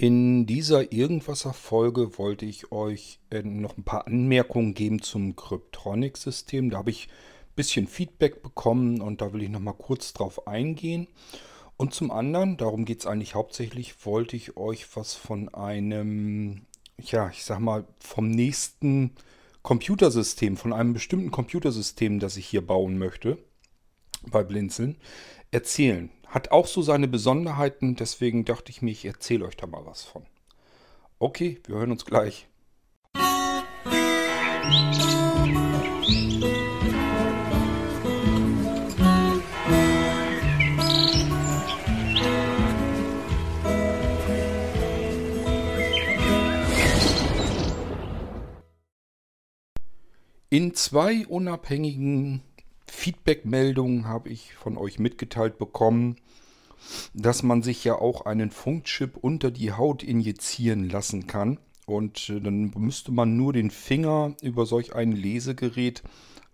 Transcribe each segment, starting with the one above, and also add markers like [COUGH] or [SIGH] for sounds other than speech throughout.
In dieser Irgendwasser-Folge wollte ich euch äh, noch ein paar Anmerkungen geben zum Cryptronic-System. Da habe ich ein bisschen Feedback bekommen und da will ich noch mal kurz drauf eingehen. Und zum anderen, darum geht es eigentlich hauptsächlich, wollte ich euch was von einem, ja, ich sag mal, vom nächsten Computersystem, von einem bestimmten Computersystem, das ich hier bauen möchte, bei Blinzeln, erzählen. Hat auch so seine Besonderheiten, deswegen dachte ich mir, ich erzähle euch da mal was von. Okay, wir hören uns gleich. In zwei unabhängigen Feedback-Meldungen habe ich von euch mitgeteilt bekommen, dass man sich ja auch einen Funkchip unter die Haut injizieren lassen kann. Und äh, dann müsste man nur den Finger über solch ein Lesegerät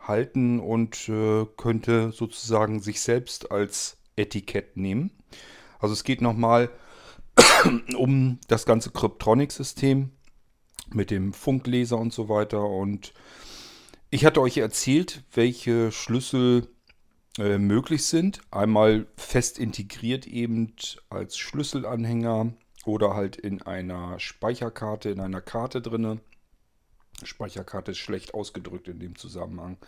halten und äh, könnte sozusagen sich selbst als Etikett nehmen. Also es geht nochmal [CLEARS THROAT] um das ganze Cryptronic-System mit dem Funkleser und so weiter. Und ich hatte euch erzählt, welche Schlüssel äh, möglich sind. Einmal fest integriert eben als Schlüsselanhänger oder halt in einer Speicherkarte, in einer Karte drinne. Speicherkarte ist schlecht ausgedrückt in dem Zusammenhang.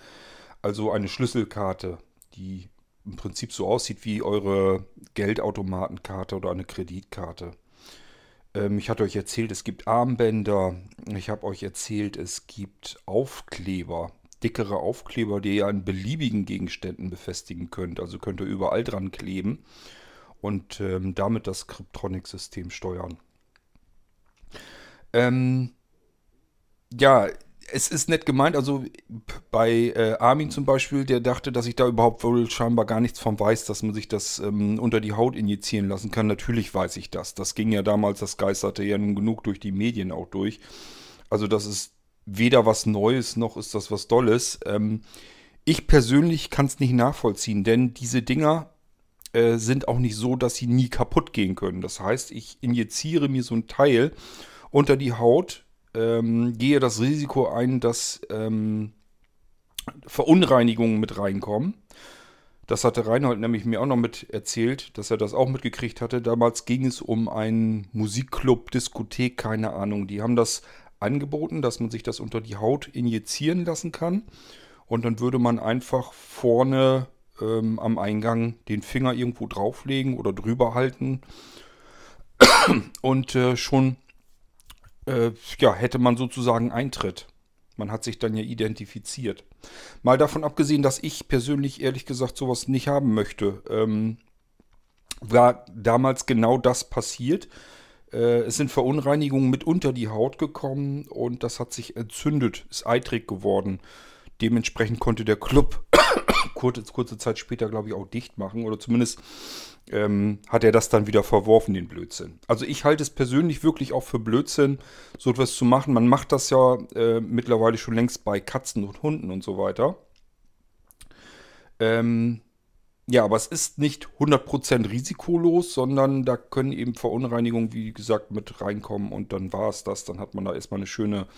Also eine Schlüsselkarte, die im Prinzip so aussieht wie eure Geldautomatenkarte oder eine Kreditkarte. Ähm, ich hatte euch erzählt, es gibt Armbänder. Ich habe euch erzählt, es gibt Aufkleber. Dickere Aufkleber, die ihr an beliebigen Gegenständen befestigen könnt. Also könnt ihr überall dran kleben und ähm, damit das Cryptronic-System steuern. Ähm, ja, es ist nett gemeint. Also bei äh, Armin zum Beispiel, der dachte, dass ich da überhaupt wohl scheinbar gar nichts von weiß, dass man sich das ähm, unter die Haut injizieren lassen kann. Natürlich weiß ich das. Das ging ja damals, das geisterte ja nun genug durch die Medien auch durch. Also das ist weder was Neues noch ist das was Dolles. Ähm, ich persönlich kann es nicht nachvollziehen, denn diese Dinger äh, sind auch nicht so, dass sie nie kaputt gehen können. Das heißt, ich injiziere mir so ein Teil unter die Haut, ähm, gehe das Risiko ein, dass ähm, Verunreinigungen mit reinkommen. Das hatte Reinhold nämlich mir auch noch mit erzählt, dass er das auch mitgekriegt hatte. Damals ging es um einen Musikclub, Diskothek, keine Ahnung. Die haben das angeboten, dass man sich das unter die Haut injizieren lassen kann. Und dann würde man einfach vorne ähm, am Eingang den Finger irgendwo drauflegen oder drüber halten. Und äh, schon äh, ja, hätte man sozusagen Eintritt. Man hat sich dann ja identifiziert. Mal davon abgesehen, dass ich persönlich ehrlich gesagt sowas nicht haben möchte, ähm, war damals genau das passiert. Äh, es sind Verunreinigungen mit unter die Haut gekommen und das hat sich entzündet, ist eitrig geworden. Dementsprechend konnte der Club [COUGHS] kurze, kurze Zeit später, glaube ich, auch dicht machen oder zumindest ähm, hat er das dann wieder verworfen, den Blödsinn. Also ich halte es persönlich wirklich auch für Blödsinn, so etwas zu machen. Man macht das ja äh, mittlerweile schon längst bei Katzen und Hunden und so weiter. Ähm, ja, aber es ist nicht 100% risikolos, sondern da können eben Verunreinigungen, wie gesagt, mit reinkommen und dann war es das. Dann hat man da erstmal eine schöne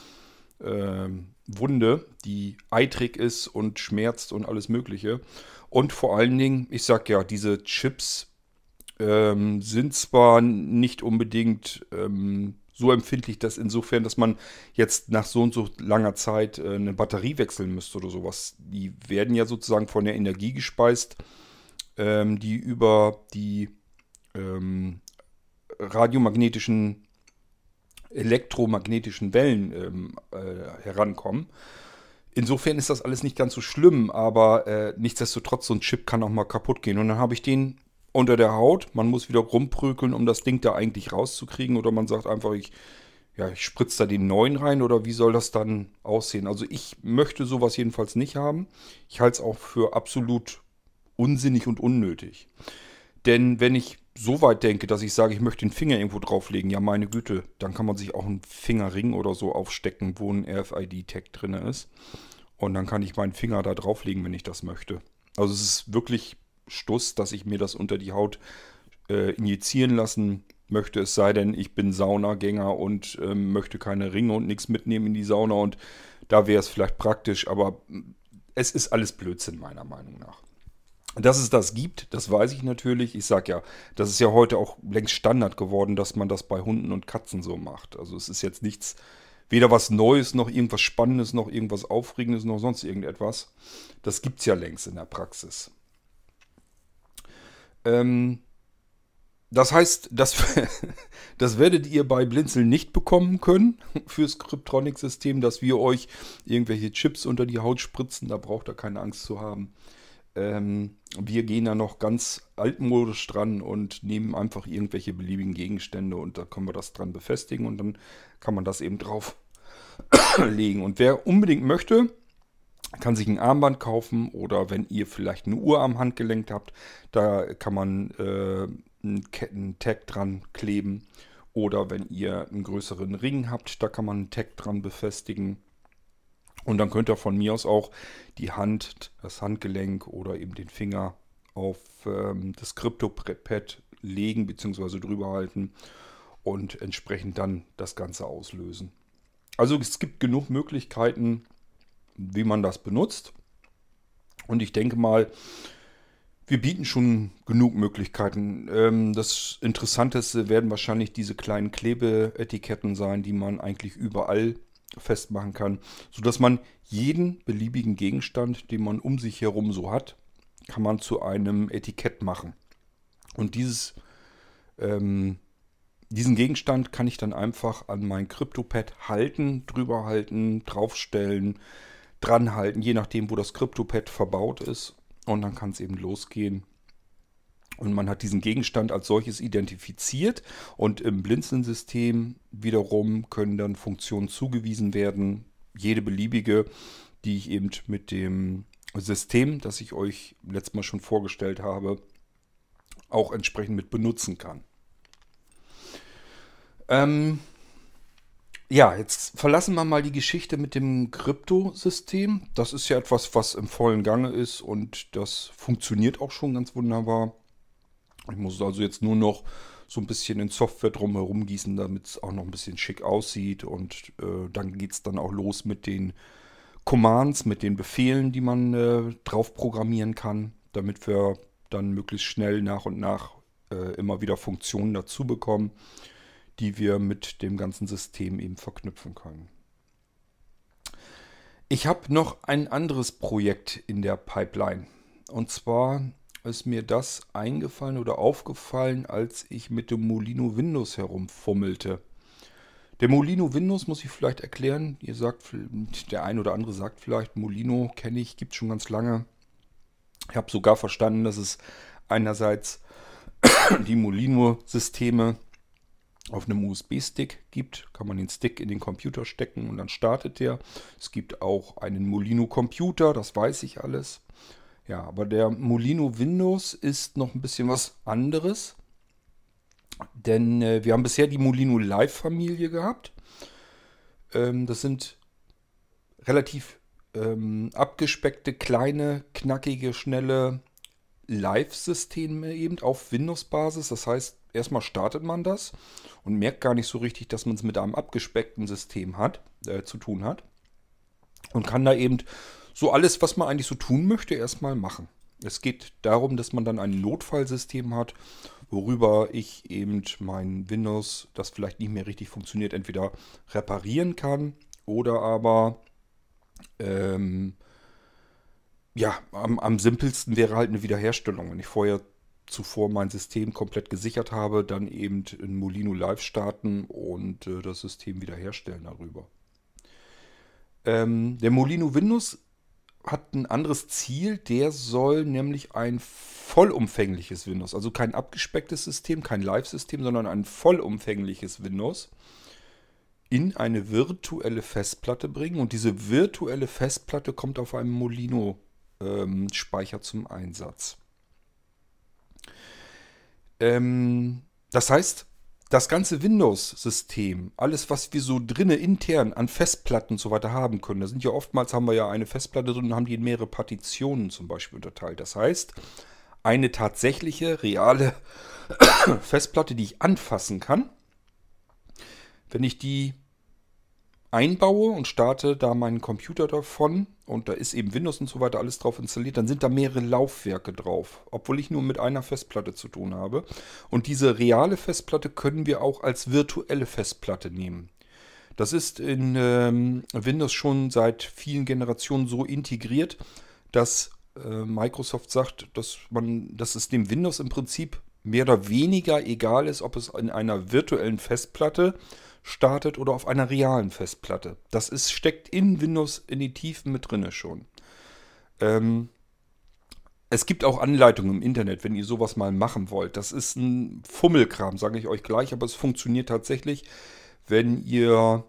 äh, Wunde, die eitrig ist und schmerzt und alles Mögliche. Und vor allen Dingen, ich sag ja, diese Chips ähm, sind zwar nicht unbedingt ähm, so empfindlich, dass insofern, dass man jetzt nach so und so langer Zeit äh, eine Batterie wechseln müsste oder sowas. Die werden ja sozusagen von der Energie gespeist ähm, die über die ähm, radiomagnetischen, elektromagnetischen Wellen ähm, äh, herankommen. Insofern ist das alles nicht ganz so schlimm, aber äh, nichtsdestotrotz, so ein Chip kann auch mal kaputt gehen. Und dann habe ich den unter der Haut. Man muss wieder rumprügeln, um das Ding da eigentlich rauszukriegen. Oder man sagt einfach, ich, ja, ich spritze da den neuen rein. Oder wie soll das dann aussehen? Also ich möchte sowas jedenfalls nicht haben. Ich halte es auch für absolut unsinnig und unnötig. Denn wenn ich so weit denke, dass ich sage, ich möchte den Finger irgendwo drauflegen, ja meine Güte, dann kann man sich auch einen Fingerring oder so aufstecken, wo ein RFID-Tag drin ist. Und dann kann ich meinen Finger da drauflegen, wenn ich das möchte. Also es ist wirklich Stuss, dass ich mir das unter die Haut äh, injizieren lassen möchte, es sei denn, ich bin Saunagänger und ähm, möchte keine Ringe und nichts mitnehmen in die Sauna und da wäre es vielleicht praktisch, aber es ist alles Blödsinn meiner Meinung nach. Dass es das gibt, das weiß ich natürlich. Ich sage ja, das ist ja heute auch längst Standard geworden, dass man das bei Hunden und Katzen so macht. Also es ist jetzt nichts, weder was Neues, noch irgendwas Spannendes, noch irgendwas Aufregendes, noch sonst irgendetwas. Das gibt es ja längst in der Praxis. Ähm, das heißt, das, [LAUGHS] das werdet ihr bei Blinzeln nicht bekommen können fürs Cryptronic-System, dass wir euch irgendwelche Chips unter die Haut spritzen. Da braucht ihr keine Angst zu haben. Ähm, wir gehen da noch ganz altmodisch dran und nehmen einfach irgendwelche beliebigen Gegenstände und da können wir das dran befestigen und dann kann man das eben drauf [COUGHS] legen. Und wer unbedingt möchte, kann sich ein Armband kaufen oder wenn ihr vielleicht eine Uhr am Handgelenk habt, da kann man äh, einen Ketten-Tag dran kleben. Oder wenn ihr einen größeren Ring habt, da kann man einen Tag dran befestigen. Und dann könnt ihr von mir aus auch die Hand, das Handgelenk oder eben den Finger auf ähm, das Crypto-Pad legen bzw. drüber halten und entsprechend dann das Ganze auslösen. Also es gibt genug Möglichkeiten, wie man das benutzt. Und ich denke mal, wir bieten schon genug Möglichkeiten. Ähm, das Interessanteste werden wahrscheinlich diese kleinen Klebeetiketten sein, die man eigentlich überall festmachen kann, sodass man jeden beliebigen Gegenstand, den man um sich herum so hat, kann man zu einem Etikett machen. Und dieses, ähm, diesen Gegenstand kann ich dann einfach an mein CryptoPad halten, drüber halten, draufstellen, dran halten, je nachdem, wo das CryptoPad verbaut ist. Und dann kann es eben losgehen. Und man hat diesen Gegenstand als solches identifiziert und im Blinzeln-System wiederum können dann Funktionen zugewiesen werden, jede beliebige, die ich eben mit dem System, das ich euch letztes Mal schon vorgestellt habe, auch entsprechend mit benutzen kann. Ähm, ja, jetzt verlassen wir mal die Geschichte mit dem Kryptosystem. Das ist ja etwas, was im vollen Gange ist und das funktioniert auch schon ganz wunderbar. Ich muss also jetzt nur noch so ein bisschen in Software drumherum gießen, damit es auch noch ein bisschen schick aussieht. Und äh, dann geht es dann auch los mit den Commands, mit den Befehlen, die man äh, drauf programmieren kann, damit wir dann möglichst schnell nach und nach äh, immer wieder Funktionen dazu bekommen die wir mit dem ganzen System eben verknüpfen können. Ich habe noch ein anderes Projekt in der Pipeline. Und zwar ist mir das eingefallen oder aufgefallen, als ich mit dem Molino Windows herumfummelte. Der Molino Windows muss ich vielleicht erklären. Ihr sagt, der ein oder andere sagt vielleicht, Molino kenne ich, gibt es schon ganz lange. Ich habe sogar verstanden, dass es einerseits [COUGHS] die Molino-Systeme auf einem USB-Stick gibt. Kann man den Stick in den Computer stecken und dann startet der. Es gibt auch einen Molino-Computer, das weiß ich alles. Ja, aber der Molino Windows ist noch ein bisschen was anderes. Denn äh, wir haben bisher die Molino Live-Familie gehabt. Ähm, das sind relativ ähm, abgespeckte, kleine, knackige, schnelle Live-Systeme eben auf Windows-Basis. Das heißt, erstmal startet man das und merkt gar nicht so richtig, dass man es mit einem abgespeckten System hat, äh, zu tun hat. Und kann da eben so alles, was man eigentlich so tun möchte, erstmal machen. Es geht darum, dass man dann ein Notfallsystem hat, worüber ich eben mein Windows, das vielleicht nicht mehr richtig funktioniert, entweder reparieren kann oder aber ähm, ja, am, am simpelsten wäre halt eine Wiederherstellung. Wenn ich vorher zuvor mein System komplett gesichert habe, dann eben in Molino Live starten und äh, das System wiederherstellen darüber. Ähm, der Molino Windows hat ein anderes Ziel, der soll nämlich ein vollumfängliches Windows, also kein abgespecktes System, kein Live-System, sondern ein vollumfängliches Windows in eine virtuelle Festplatte bringen und diese virtuelle Festplatte kommt auf einem Molino ähm, zum Einsatz. Ähm, das heißt, das ganze Windows-System, alles, was wir so drinne intern an Festplatten und so weiter haben können, da sind ja oftmals, haben wir ja eine Festplatte drin und haben die in mehrere Partitionen zum Beispiel unterteilt. Das heißt, eine tatsächliche, reale [COUGHS] Festplatte, die ich anfassen kann. Wenn ich die einbaue und starte da meinen Computer davon und da ist eben Windows und so weiter alles drauf installiert, dann sind da mehrere Laufwerke drauf, obwohl ich nur mit einer Festplatte zu tun habe. Und diese reale Festplatte können wir auch als virtuelle Festplatte nehmen. Das ist in ähm, Windows schon seit vielen Generationen so integriert, dass äh, Microsoft sagt, dass man, dass es dem Windows im Prinzip mehr oder weniger egal ist, ob es in einer virtuellen Festplatte startet oder auf einer realen Festplatte. Das ist, steckt in Windows in die Tiefen mit drinne schon. Ähm, es gibt auch Anleitungen im Internet, wenn ihr sowas mal machen wollt. Das ist ein Fummelkram, sage ich euch gleich, aber es funktioniert tatsächlich, wenn ihr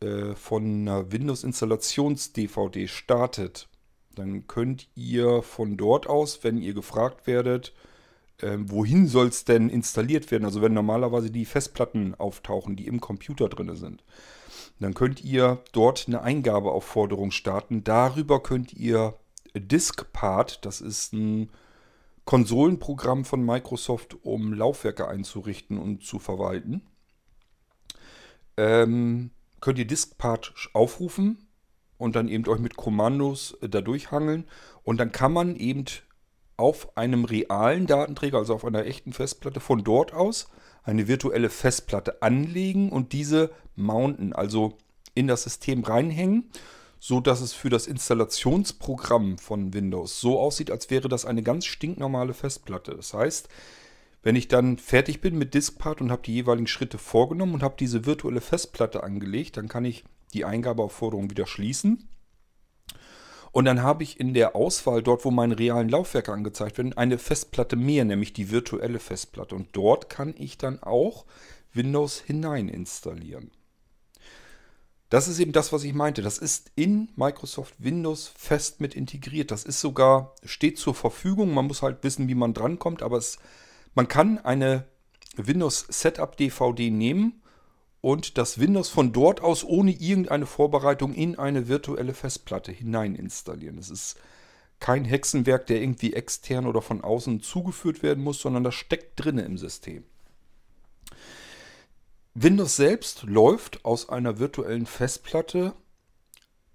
äh, von einer Windows-Installations-DVD startet. Dann könnt ihr von dort aus, wenn ihr gefragt werdet, ähm, wohin soll es denn installiert werden? Also wenn normalerweise die Festplatten auftauchen, die im Computer drin sind, dann könnt ihr dort eine Eingabeaufforderung starten. Darüber könnt ihr DiskPart, das ist ein Konsolenprogramm von Microsoft, um Laufwerke einzurichten und zu verwalten. Ähm, könnt ihr DiskPart aufrufen und dann eben euch mit Kommandos äh, da durchhangeln. Und dann kann man eben auf einem realen Datenträger, also auf einer echten Festplatte, von dort aus eine virtuelle Festplatte anlegen und diese mounten, also in das System reinhängen, so dass es für das Installationsprogramm von Windows so aussieht, als wäre das eine ganz stinknormale Festplatte. Das heißt, wenn ich dann fertig bin mit Diskpart und habe die jeweiligen Schritte vorgenommen und habe diese virtuelle Festplatte angelegt, dann kann ich die Eingabeaufforderung wieder schließen und dann habe ich in der Auswahl, dort wo meine realen Laufwerke angezeigt werden, eine Festplatte mehr, nämlich die virtuelle Festplatte. Und dort kann ich dann auch Windows hinein installieren. Das ist eben das, was ich meinte. Das ist in Microsoft Windows fest mit integriert. Das ist sogar, steht zur Verfügung. Man muss halt wissen, wie man drankommt. Aber es, man kann eine Windows Setup DVD nehmen und das Windows von dort aus ohne irgendeine Vorbereitung in eine virtuelle Festplatte hinein installieren. Es ist kein Hexenwerk, der irgendwie extern oder von außen zugeführt werden muss, sondern das steckt drinne im System. Windows selbst läuft aus einer virtuellen Festplatte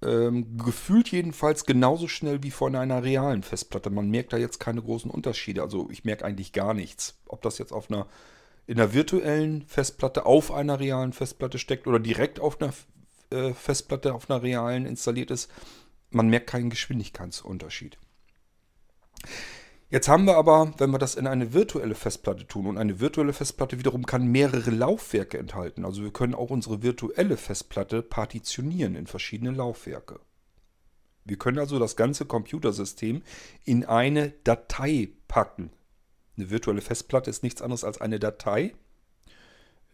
ähm, gefühlt jedenfalls genauso schnell wie von einer realen Festplatte. Man merkt da jetzt keine großen Unterschiede. Also ich merke eigentlich gar nichts. Ob das jetzt auf einer in einer virtuellen Festplatte auf einer realen Festplatte steckt oder direkt auf einer äh, Festplatte auf einer realen installiert ist, man merkt keinen Geschwindigkeitsunterschied. Jetzt haben wir aber, wenn wir das in eine virtuelle Festplatte tun, und eine virtuelle Festplatte wiederum kann mehrere Laufwerke enthalten. Also wir können auch unsere virtuelle Festplatte partitionieren in verschiedene Laufwerke. Wir können also das ganze Computersystem in eine Datei packen. Eine virtuelle Festplatte ist nichts anderes als eine Datei,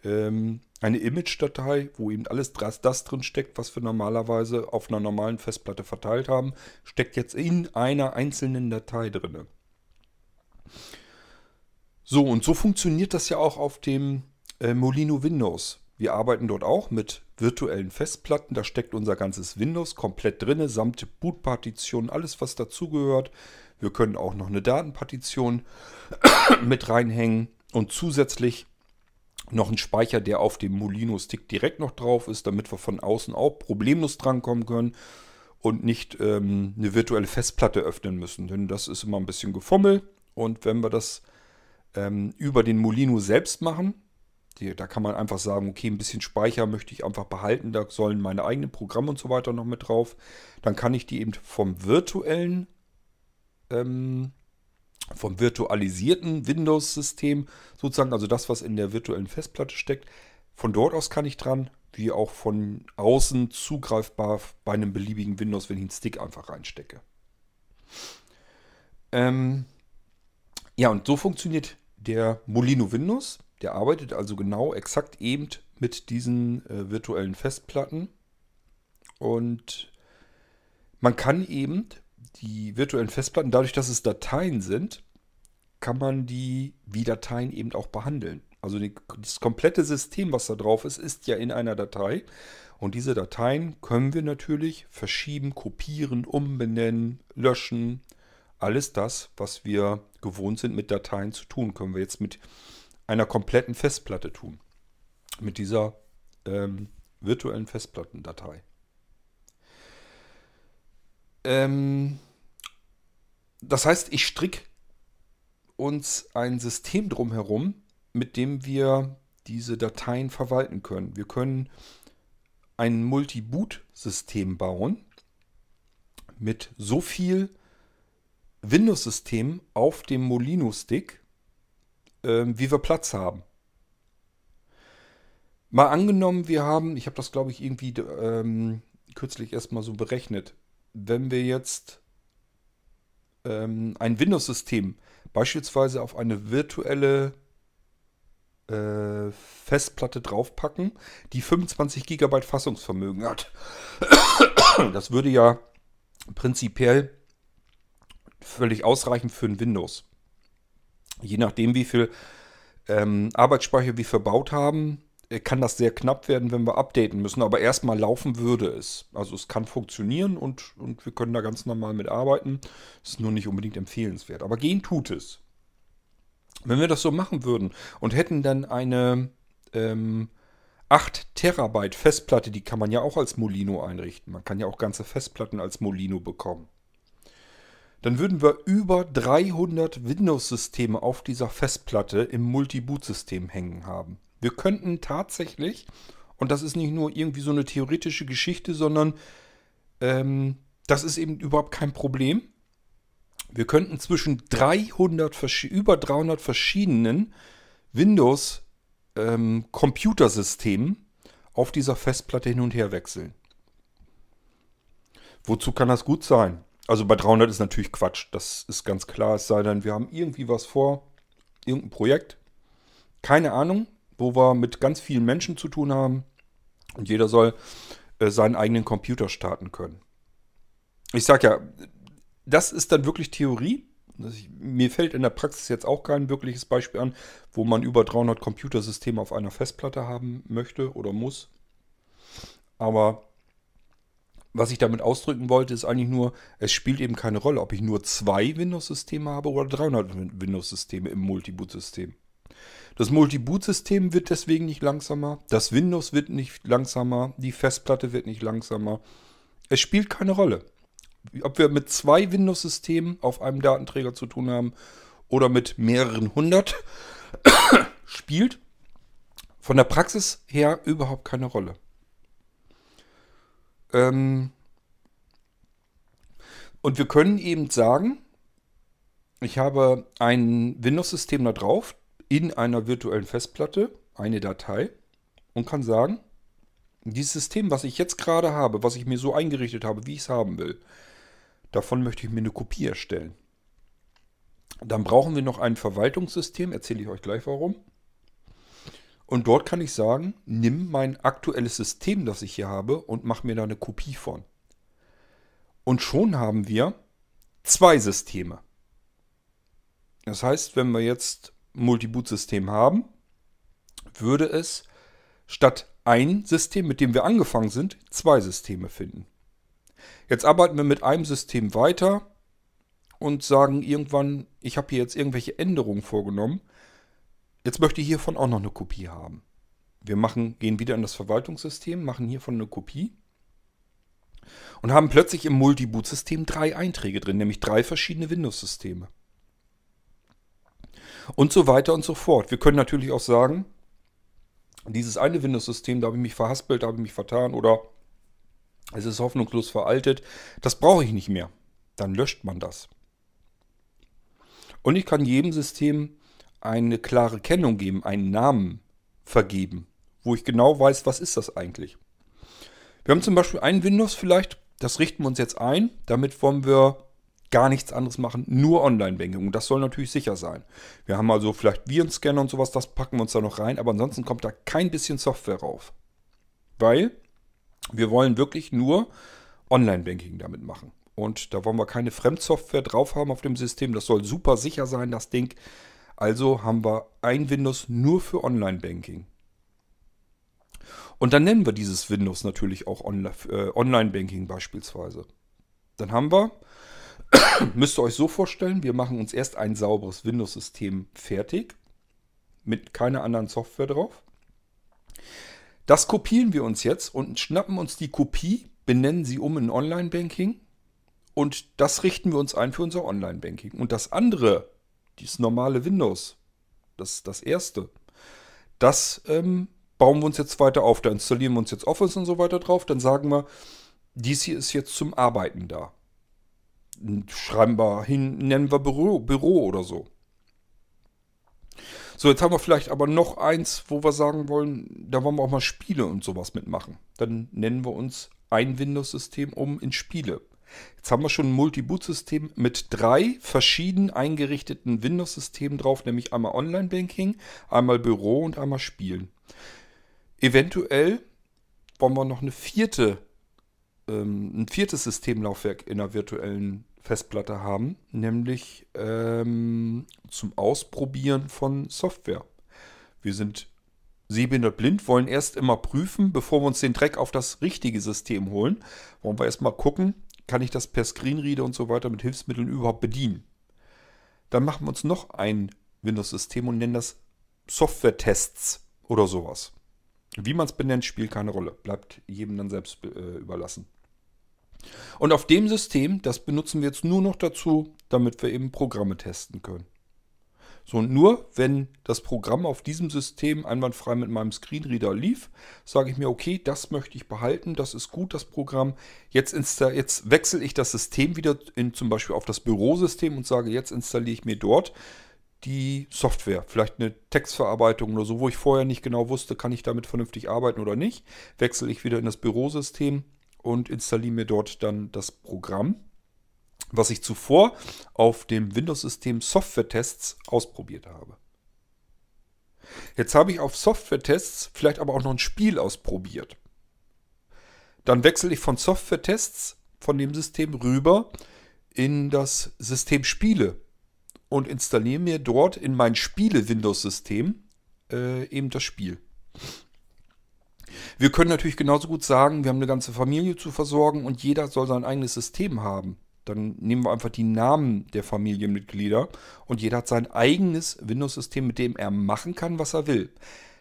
ähm, eine Image-Datei, wo eben alles das, das drin steckt, was wir normalerweise auf einer normalen Festplatte verteilt haben, steckt jetzt in einer einzelnen Datei drin. So, und so funktioniert das ja auch auf dem äh, Molino Windows. Wir arbeiten dort auch mit virtuellen Festplatten. Da steckt unser ganzes Windows komplett drin, samt Bootpartition, alles was dazugehört. Wir können auch noch eine Datenpartition [COUGHS] mit reinhängen und zusätzlich noch einen Speicher, der auf dem Molino-Stick direkt noch drauf ist, damit wir von außen auch problemlos drankommen können und nicht ähm, eine virtuelle Festplatte öffnen müssen. Denn das ist immer ein bisschen Gefummel. Und wenn wir das ähm, über den Molino selbst machen, da kann man einfach sagen, okay, ein bisschen Speicher möchte ich einfach behalten, da sollen meine eigenen Programme und so weiter noch mit drauf. Dann kann ich die eben vom virtuellen ähm, vom virtualisierten Windows-System sozusagen, also das, was in der virtuellen Festplatte steckt. Von dort aus kann ich dran, wie auch von außen zugreifbar bei einem beliebigen Windows, wenn ich einen Stick einfach reinstecke. Ähm ja, und so funktioniert der Molino Windows. Der arbeitet also genau exakt eben mit diesen äh, virtuellen Festplatten. Und man kann eben die virtuellen Festplatten, dadurch, dass es Dateien sind, kann man die wie Dateien eben auch behandeln. Also die, das komplette System, was da drauf ist, ist ja in einer Datei. Und diese Dateien können wir natürlich verschieben, kopieren, umbenennen, löschen, Alles das, was wir gewohnt sind mit Dateien zu tun, können wir jetzt mit einer kompletten Festplatte tun. Mit dieser ähm, virtuellen Festplattendatei. Ähm, das heißt, ich stricke uns ein System drumherum, mit dem wir diese Dateien verwalten können. Wir können ein Multi-Boot-System bauen mit so viel Windows-System auf dem Molino-Stick, äh, wie wir Platz haben. Mal angenommen, wir haben, ich habe das glaube ich irgendwie ähm, kürzlich erstmal so berechnet, wenn wir jetzt ähm, ein Windows-System beispielsweise auf eine virtuelle äh, Festplatte draufpacken, die 25 GB Fassungsvermögen hat. [COUGHS] Das würde ja prinzipiell völlig ausreichend für ein Windows. Je nachdem, wie viel ähm, Arbeitsspeicher wir verbaut haben, kann das sehr knapp werden, wenn wir updaten müssen. Aber erstmal laufen würde es. Also es kann funktionieren und, und wir können da ganz normal mit arbeiten. Ist nur nicht unbedingt empfehlenswert. Aber gehen tut es. Wenn wir das so machen würden und hätten dann eine ähm, 8 Terabyte Festplatte, die kann man ja auch als Molino einrichten. Man kann ja auch ganze Festplatten als Molino bekommen. Dann würden wir über 300 Windows-Systeme auf dieser Festplatte im Multi-Boot-System hängen haben. Wir könnten tatsächlich, und das ist nicht nur irgendwie so eine theoretische Geschichte, sondern ähm, das ist eben überhaupt kein Problem. Wir könnten zwischen 300, über 300 verschiedenen Windows ähm, auf dieser Festplatte hin und her wechseln. Wozu kann das gut sein? Also bei 300 ist natürlich Quatsch, das ist ganz klar. Es sei denn, wir haben irgendwie was vor, irgendein Projekt. Keine Ahnung, wo wir mit ganz vielen Menschen zu tun haben. Und jeder soll äh, seinen eigenen Computer starten können. Ich sage ja, das ist dann wirklich Theorie. Ich, mir fällt in der Praxis jetzt auch kein wirkliches Beispiel an, wo man über 300 Computersysteme auf einer Festplatte haben möchte oder muss. Aber was ich damit ausdrücken wollte, ist eigentlich nur, es spielt eben keine Rolle, ob ich nur zwei Windows-Systeme habe oder 300 Windows-Systeme im Multiboot-System. Das Multi-Boot-System wird deswegen nicht langsamer, das Windows wird nicht langsamer, die Festplatte wird nicht langsamer. Es spielt keine Rolle. Ob wir mit zwei Windows-Systemen auf einem Datenträger zu tun haben oder mit mehreren hundert, [COUGHS] spielt von der Praxis her überhaupt keine Rolle. Ähm und wir können eben sagen, ich habe ein Windows-System da drauf, in einer virtuellen Festplatte eine Datei und kann sagen, dieses System, was ich jetzt gerade habe, was ich mir so eingerichtet habe, wie ich es haben will, davon möchte ich mir eine Kopie erstellen. Dann brauchen wir noch ein Verwaltungssystem, erzähle ich euch gleich warum. Und dort kann ich sagen, nimm mein aktuelles System, das ich hier habe, und mach mir da eine Kopie von. Und schon haben wir zwei Systeme. Das heißt, wenn wir jetzt Multiboot-System haben, würde es statt ein System, mit dem wir angefangen sind, zwei Systeme finden. Jetzt arbeiten wir mit einem System weiter und sagen irgendwann, ich habe hier jetzt irgendwelche Änderungen vorgenommen. Jetzt möchte ich hiervon auch noch eine Kopie haben. Wir machen, gehen wieder in das Verwaltungssystem, machen hiervon eine Kopie und haben plötzlich im Multiboot-System drei Einträge drin, nämlich drei verschiedene Windows-Systeme. Und so weiter und so fort. Wir können natürlich auch sagen, dieses eine Windows-System, da habe ich mich verhaspelt, da habe ich mich vertan oder es ist hoffnungslos veraltet. Das brauche ich nicht mehr. Dann löscht man das. Und ich kann jedem System eine klare Kennung geben, einen Namen vergeben, wo ich genau weiß, was ist das eigentlich. Wir haben zum Beispiel ein Windows vielleicht, das richten wir uns jetzt ein. Damit wollen wir gar nichts anderes machen, nur Online-Banking. Und das soll natürlich sicher sein. Wir haben also vielleicht Virenscanner und sowas, das packen wir uns da noch rein, aber ansonsten kommt da kein bisschen Software rauf. Weil wir wollen wirklich nur Online-Banking damit machen. Und da wollen wir keine Fremdsoftware drauf haben auf dem System. Das soll super sicher sein, das Ding. Also haben wir ein Windows nur für Online-Banking. Und dann nennen wir dieses Windows natürlich auch äh, Online-Banking beispielsweise. Dann haben wir [COUGHS] Müsst ihr euch so vorstellen, wir machen uns erst ein sauberes Windows-System fertig, mit keiner anderen Software drauf. Das kopieren wir uns jetzt und schnappen uns die Kopie, benennen sie um in Online-Banking und das richten wir uns ein für unser Online-Banking. Und das andere, dieses normale Windows, das das erste, das ähm, bauen wir uns jetzt weiter auf. Da installieren wir uns jetzt Office und so weiter drauf. Dann sagen wir, dies hier ist jetzt zum Arbeiten da. Schreiben wir hin, nennen wir Büro, Büro oder so. So, jetzt haben wir vielleicht aber noch eins, wo wir sagen wollen, da wollen wir auch mal Spiele und sowas mitmachen. Dann nennen wir uns ein Windows-System um in Spiele. Jetzt haben wir schon ein Multi-Boot-System mit drei verschieden eingerichteten Windows-Systemen drauf, nämlich einmal Online-Banking, einmal Büro und einmal Spielen. Eventuell wollen wir noch eine vierte, ähm, ein viertes Systemlaufwerk in der virtuellen Festplatte haben, nämlich ähm, zum Ausprobieren von Software. Wir sind sehbehindert blind, wollen erst immer prüfen, bevor wir uns den Dreck auf das richtige System holen. Wollen wir erstmal gucken, kann ich das per Screenreader und so weiter mit Hilfsmitteln überhaupt bedienen. Dann machen wir uns noch ein Windows-System und nennen das Software-Tests oder sowas. Wie man es benennt, spielt keine Rolle. Bleibt jedem dann selbst äh, überlassen. Und auf dem System, das benutzen wir jetzt nur noch dazu, damit wir eben Programme testen können. So, und nur wenn das Programm auf diesem System einwandfrei mit meinem Screenreader lief, sage ich mir, okay, das möchte ich behalten, das ist gut, das Programm. Jetzt, jetzt wechsle ich das System wieder in, zum Beispiel auf das Bürosystem und sage, jetzt installiere ich mir dort die Software, vielleicht eine Textverarbeitung oder so, wo ich vorher nicht genau wusste, kann ich damit vernünftig arbeiten oder nicht. Wechsle ich wieder in das Bürosystem und installiere mir dort dann das Programm, was ich zuvor auf dem Windows-System Software-Tests ausprobiert habe. Jetzt habe ich auf Software-Tests vielleicht aber auch noch ein Spiel ausprobiert. Dann wechsle ich von Software-Tests von dem System rüber in das System Spiele und installiere mir dort in mein Spiele-Windows-System äh, eben das Spiel. Wir können natürlich genauso gut sagen, wir haben eine ganze Familie zu versorgen und jeder soll sein eigenes System haben. Dann nehmen wir einfach die Namen der Familienmitglieder und jeder hat sein eigenes Windows-System, mit dem er machen kann, was er will.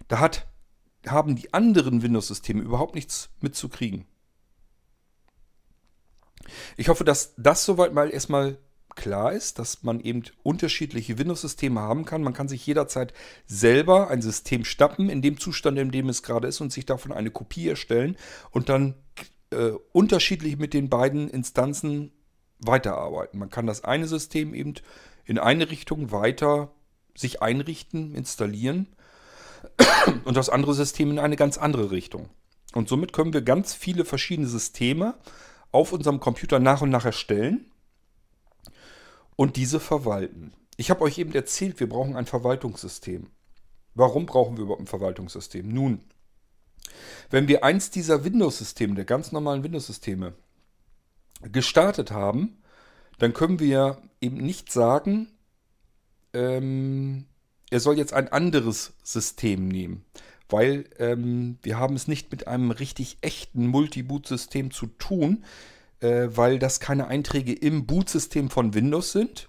Da hat, haben die anderen Windows-Systeme überhaupt nichts mitzukriegen. Ich hoffe, dass das soweit mal erstmal klar ist, dass man eben unterschiedliche Windows-Systeme haben kann. Man kann sich jederzeit selber ein System stappen, in dem Zustand, in dem es gerade ist, und sich davon eine Kopie erstellen und dann äh, unterschiedlich mit den beiden Instanzen weiterarbeiten. Man kann das eine System eben in eine Richtung weiter sich einrichten, installieren [CLEARS THROAT] und das andere System in eine ganz andere Richtung. Und somit können wir ganz viele verschiedene Systeme auf unserem Computer nach und nach erstellen und diese verwalten. Ich habe euch eben erzählt, wir brauchen ein Verwaltungssystem. Warum brauchen wir überhaupt ein Verwaltungssystem? Nun, wenn wir eins dieser Windows-Systeme, der ganz normalen Windows-Systeme, gestartet haben, dann können wir eben nicht sagen, ähm, er soll jetzt ein anderes System nehmen, weil ähm, wir haben es nicht mit einem richtig echten Multi-Boot-System zu tun, äh, weil das keine Einträge im Bootsystem von Windows sind.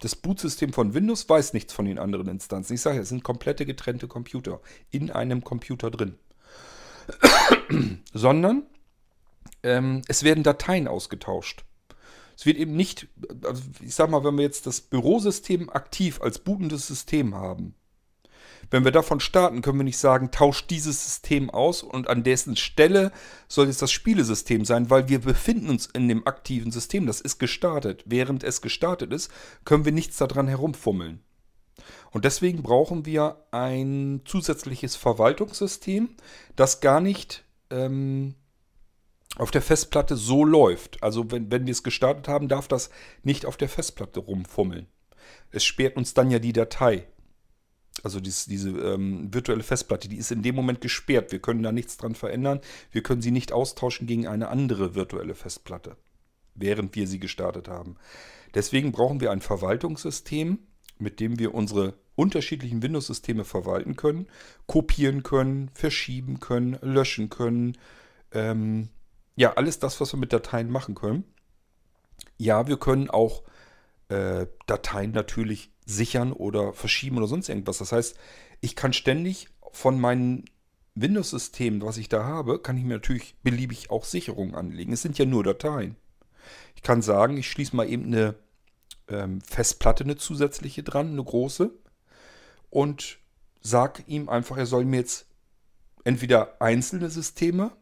Das Bootsystem von Windows weiß nichts von den anderen Instanzen. Ich sage, es sind komplette getrennte Computer in einem Computer drin. [COUGHS] Sondern ähm, es werden Dateien ausgetauscht. Es wird eben nicht, also ich sag mal, wenn wir jetzt das Bürosystem aktiv als bootendes System haben, wenn wir davon starten, können wir nicht sagen, tauscht dieses System aus und an dessen Stelle soll jetzt das Spielesystem sein, weil wir befinden uns in dem aktiven System. Das ist gestartet. Während es gestartet ist, können wir nichts daran herumfummeln. Und deswegen brauchen wir ein zusätzliches Verwaltungssystem, das gar nicht ähm, auf der Festplatte so läuft. Also wenn, wenn wir es gestartet haben, darf das nicht auf der Festplatte rumfummeln. Es sperrt uns dann ja die Datei. Also dies, diese ähm, virtuelle Festplatte, die ist in dem Moment gesperrt. Wir können da nichts dran verändern. Wir können sie nicht austauschen gegen eine andere virtuelle Festplatte, während wir sie gestartet haben. Deswegen brauchen wir ein Verwaltungssystem, mit dem wir unsere unterschiedlichen Windows-Systeme verwalten können, kopieren können, verschieben können, löschen können. Ähm, ja, alles das, was wir mit Dateien machen können. Ja, wir können auch äh, Dateien natürlich sichern oder verschieben oder sonst irgendwas. Das heißt, ich kann ständig von meinem Windows-System, was ich da habe, kann ich mir natürlich beliebig auch Sicherungen anlegen. Es sind ja nur Dateien. Ich kann sagen, ich schließe mal eben eine ähm, Festplatte, eine zusätzliche dran, eine große, und sage ihm einfach, er soll mir jetzt entweder einzelne Systeme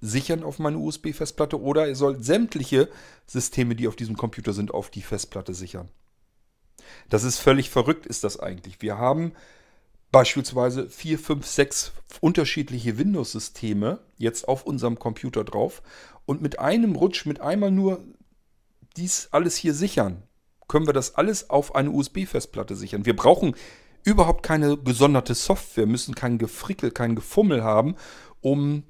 sichern auf meine USB-Festplatte oder er soll sämtliche Systeme, die auf diesem Computer sind, auf die Festplatte sichern. Das ist völlig verrückt, ist das eigentlich. Wir haben beispielsweise vier, fünf, sechs unterschiedliche Windows-Systeme jetzt auf unserem Computer drauf und mit einem Rutsch, mit einmal nur dies alles hier sichern, können wir das alles auf eine USB-Festplatte sichern. Wir brauchen überhaupt keine gesonderte Software, müssen kein Gefrickel, kein Gefummel haben, um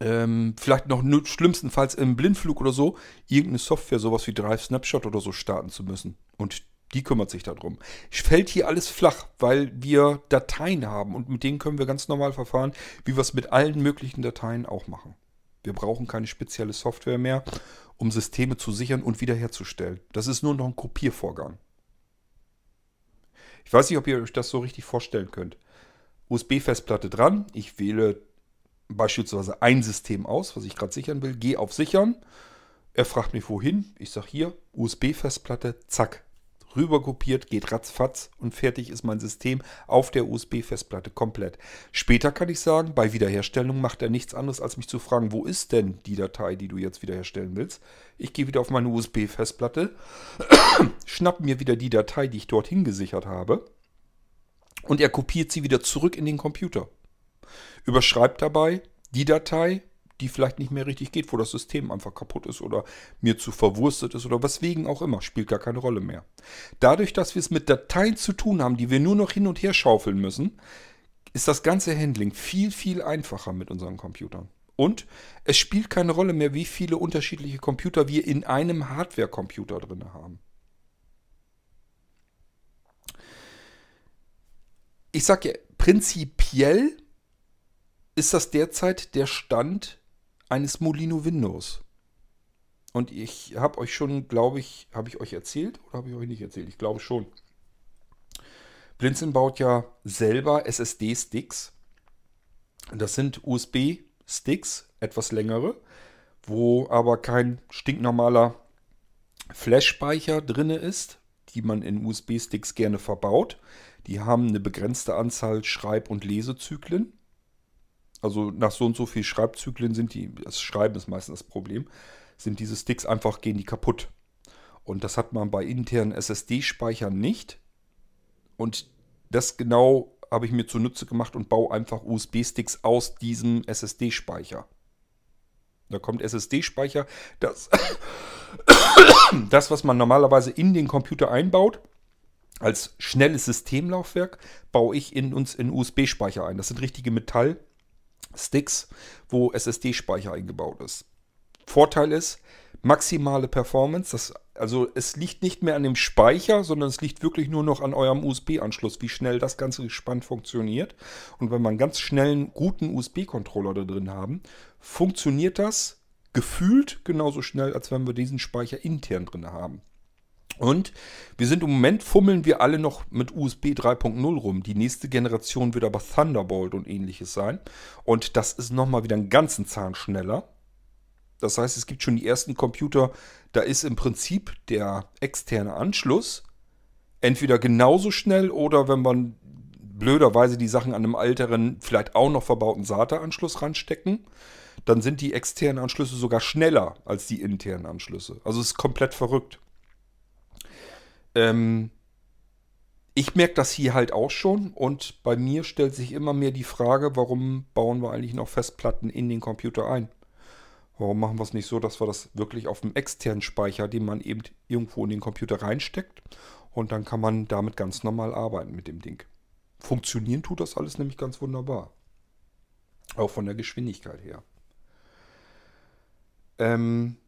ähm, vielleicht noch schlimmstenfalls im Blindflug oder so irgendeine Software, sowas wie Drive Snapshot oder so starten zu müssen. Und die kümmert sich darum. Fällt hier alles flach, weil wir Dateien haben und mit denen können wir ganz normal verfahren, wie wir es mit allen möglichen Dateien auch machen. Wir brauchen keine spezielle Software mehr, um Systeme zu sichern und wiederherzustellen. Das ist nur noch ein Kopiervorgang. Ich weiß nicht, ob ihr euch das so richtig vorstellen könnt. USB-Festplatte dran. Ich wähle beispielsweise ein System aus, was ich gerade sichern will. Gehe auf Sichern. Er fragt mich wohin. Ich sage hier USB-Festplatte. Zack rüber kopiert, geht ratzfatz und fertig ist mein System auf der USB-Festplatte komplett. Später kann ich sagen, bei Wiederherstellung macht er nichts anderes, als mich zu fragen, wo ist denn die Datei, die du jetzt wiederherstellen willst. Ich gehe wieder auf meine USB-Festplatte, [COUGHS] schnapp mir wieder die Datei, die ich dorthin gesichert habe und er kopiert sie wieder zurück in den Computer. Überschreibt dabei die Datei, die vielleicht nicht mehr richtig geht, wo das System einfach kaputt ist oder mir zu verwurstet ist oder weswegen auch immer, spielt gar keine Rolle mehr. Dadurch, dass wir es mit Dateien zu tun haben, die wir nur noch hin und her schaufeln müssen, ist das ganze Handling viel, viel einfacher mit unseren Computern. Und es spielt keine Rolle mehr, wie viele unterschiedliche Computer wir in einem Hardware-Computer drin haben. Ich sage ja, prinzipiell ist das derzeit der Stand eines Molino Windows. Und ich habe euch schon, glaube ich, habe ich euch erzählt oder habe ich euch nicht erzählt? Ich glaube schon. Blinzeln baut ja selber SSD-Sticks. Das sind USB-Sticks, etwas längere, wo aber kein stinknormaler Flash-Speicher drin ist, die man in USB-Sticks gerne verbaut. Die haben eine begrenzte Anzahl Schreib- und Lesezyklen. Also nach so und so viel Schreibzyklen sind die, das Schreiben ist meistens das Problem, sind diese Sticks einfach, gehen die kaputt. Und das hat man bei internen SSD-Speichern nicht. Und das genau habe ich mir zunutze gemacht und baue einfach USB-Sticks aus diesem SSD-Speicher. Da kommt SSD-Speicher, das, [COUGHS] das, was man normalerweise in den Computer einbaut, als schnelles Systemlaufwerk, baue ich in uns in USB-Speicher ein. Das sind richtige Metall- Sticks, wo SSD-Speicher eingebaut ist. Vorteil ist maximale Performance. Das, also es liegt nicht mehr an dem Speicher, sondern es liegt wirklich nur noch an eurem USB-Anschluss, wie schnell das Ganze gespannt funktioniert. Und wenn wir einen ganz schnellen, guten USB-Controller da drin haben, funktioniert das gefühlt genauso schnell, als wenn wir diesen Speicher intern drin haben. Und wir sind im Moment, fummeln wir alle noch mit USB 3.0 rum. Die nächste Generation wird aber Thunderbolt und ähnliches sein. Und das ist nochmal wieder einen ganzen Zahn schneller. Das heißt, es gibt schon die ersten Computer, da ist im Prinzip der externe Anschluss entweder genauso schnell oder wenn man blöderweise die Sachen an einem älteren, vielleicht auch noch verbauten SATA-Anschluss ranstecken, dann sind die externen Anschlüsse sogar schneller als die internen Anschlüsse. Also es ist komplett verrückt. Ähm, ich merke das hier halt auch schon und bei mir stellt sich immer mehr die Frage, warum bauen wir eigentlich noch Festplatten in den Computer ein? Warum machen wir es nicht so, dass wir das wirklich auf dem externen Speicher, den man eben irgendwo in den Computer reinsteckt und dann kann man damit ganz normal arbeiten mit dem Ding. Funktionieren tut das alles nämlich ganz wunderbar. Auch von der Geschwindigkeit her. Ähm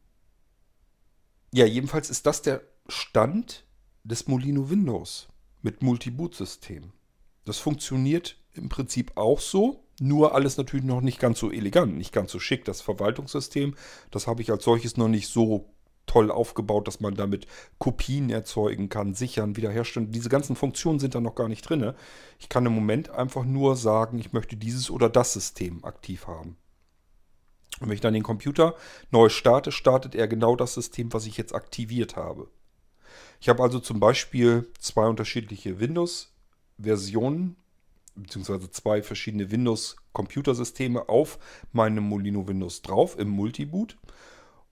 ja, jedenfalls ist das der Stand des Molino Windows mit Multi-Boot-System. Das funktioniert im Prinzip auch so, nur alles natürlich noch nicht ganz so elegant, nicht ganz so schick. Das Verwaltungssystem, das habe ich als solches noch nicht so toll aufgebaut, dass man damit Kopien erzeugen kann, sichern, wiederherstellen. Diese ganzen Funktionen sind da noch gar nicht drin. Ich kann im Moment einfach nur sagen, ich möchte dieses oder das System aktiv haben. Und wenn ich dann den Computer neu starte, startet er genau das System, was ich jetzt aktiviert habe. Ich habe also zum Beispiel zwei unterschiedliche Windows-Versionen, beziehungsweise zwei verschiedene Windows-Computersysteme auf meinem Molino Windows drauf im Multiboot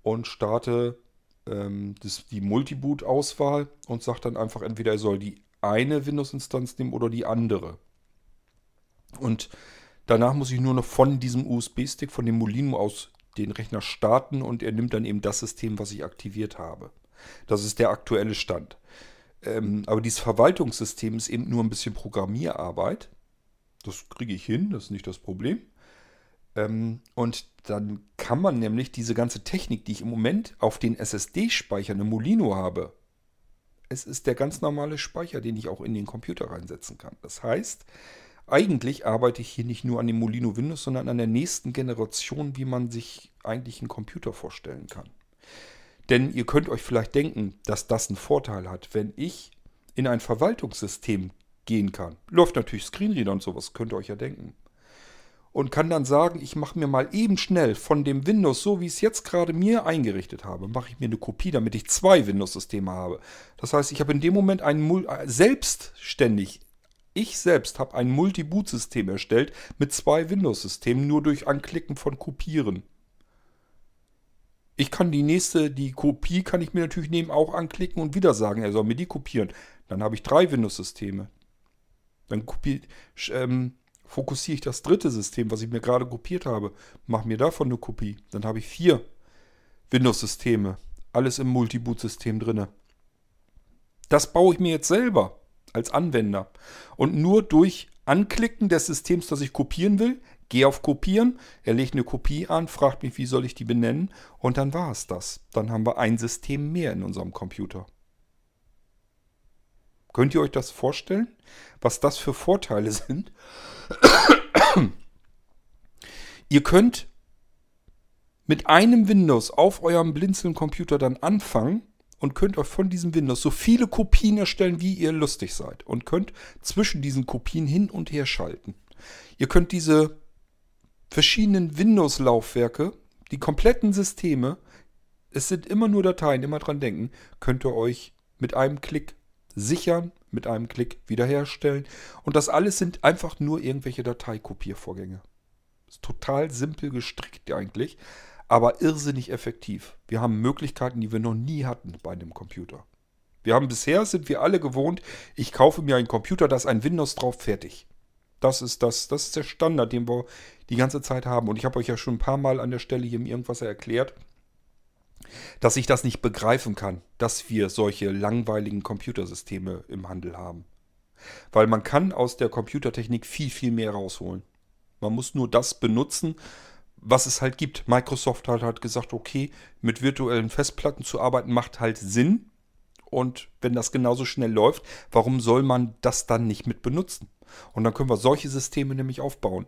und starte ähm, das, die Multiboot-Auswahl und sage dann einfach entweder er soll die eine Windows-Instanz nehmen oder die andere. Und danach muss ich nur noch von diesem USB-Stick, von dem Molino aus den Rechner starten und er nimmt dann eben das System, was ich aktiviert habe. Das ist der aktuelle Stand. Ähm, aber dieses Verwaltungssystem ist eben nur ein bisschen Programmierarbeit. Das kriege ich hin, das ist nicht das Problem. Ähm, und dann kann man nämlich diese ganze Technik, die ich im Moment auf den SSD-Speichern im Molino habe, es ist der ganz normale Speicher, den ich auch in den Computer reinsetzen kann. Das heißt, eigentlich arbeite ich hier nicht nur an dem Molino Windows, sondern an der nächsten Generation, wie man sich eigentlich einen Computer vorstellen kann. Denn ihr könnt euch vielleicht denken, dass das einen Vorteil hat, wenn ich in ein Verwaltungssystem gehen kann. Läuft natürlich Screenreader und sowas, könnt ihr euch ja denken. Und kann dann sagen, ich mache mir mal eben schnell von dem Windows, so wie ich es jetzt gerade mir eingerichtet habe, mache ich mir eine Kopie, damit ich zwei Windows-Systeme habe. Das heißt, ich habe in dem Moment ein äh, selbstständig, ich selbst habe ein Multi-Boot-System erstellt mit zwei Windows-Systemen, nur durch Anklicken von Kopieren. Ich kann die nächste, die Kopie kann ich mir natürlich neben auch anklicken und wieder sagen, er soll mir die kopieren. Dann habe ich drei Windows-Systeme. Dann kopiere, ähm, fokussiere ich das dritte System, was ich mir gerade kopiert habe, mache mir davon eine Kopie. Dann habe ich vier Windows-Systeme. Alles im Multiboot-System drin. Das baue ich mir jetzt selber als Anwender. Und nur durch Anklicken des Systems, das ich kopieren will, Gehe auf Kopieren, er legt eine Kopie an, fragt mich, wie soll ich die benennen und dann war es das. Dann haben wir ein System mehr in unserem Computer. Könnt ihr euch das vorstellen, was das für Vorteile [LAUGHS] sind? ihr könnt mit einem Windows auf eurem Blinzeln-Computer dann anfangen und könnt euch von diesem Windows so viele Kopien erstellen, wie ihr lustig seid. Und könnt zwischen diesen Kopien hin und her schalten. Ihr könnt diese verschiedenen Windows-Laufwerke, die kompletten Systeme, es sind immer nur Dateien, immer dran denken, könnt ihr euch mit einem Klick sichern, mit einem Klick wiederherstellen. Und das alles sind einfach nur irgendwelche Dateikopiervorgänge. Ist total simpel gestrickt eigentlich, aber irrsinnig effektiv. Wir haben Möglichkeiten, die wir noch nie hatten bei einem Computer. Wir haben bisher, sind wir alle gewohnt, ich kaufe mir einen Computer, da ist ein Windows drauf, fertig. Das ist das, das ist der Standard, den wir die ganze Zeit haben. Und ich habe euch ja schon ein paar Mal an der Stelle hier im Irgendwas erklärt, dass ich das nicht begreifen kann, dass wir solche langweiligen Computersysteme im Handel haben. Weil man kann aus der Computertechnik viel, viel mehr rausholen. Man muss nur das benutzen, was es halt gibt. Microsoft hat halt gesagt, okay, mit virtuellen Festplatten zu arbeiten macht halt Sinn. Und wenn das genauso schnell läuft, warum soll man das dann nicht mit benutzen? Und dann können wir solche Systeme nämlich aufbauen.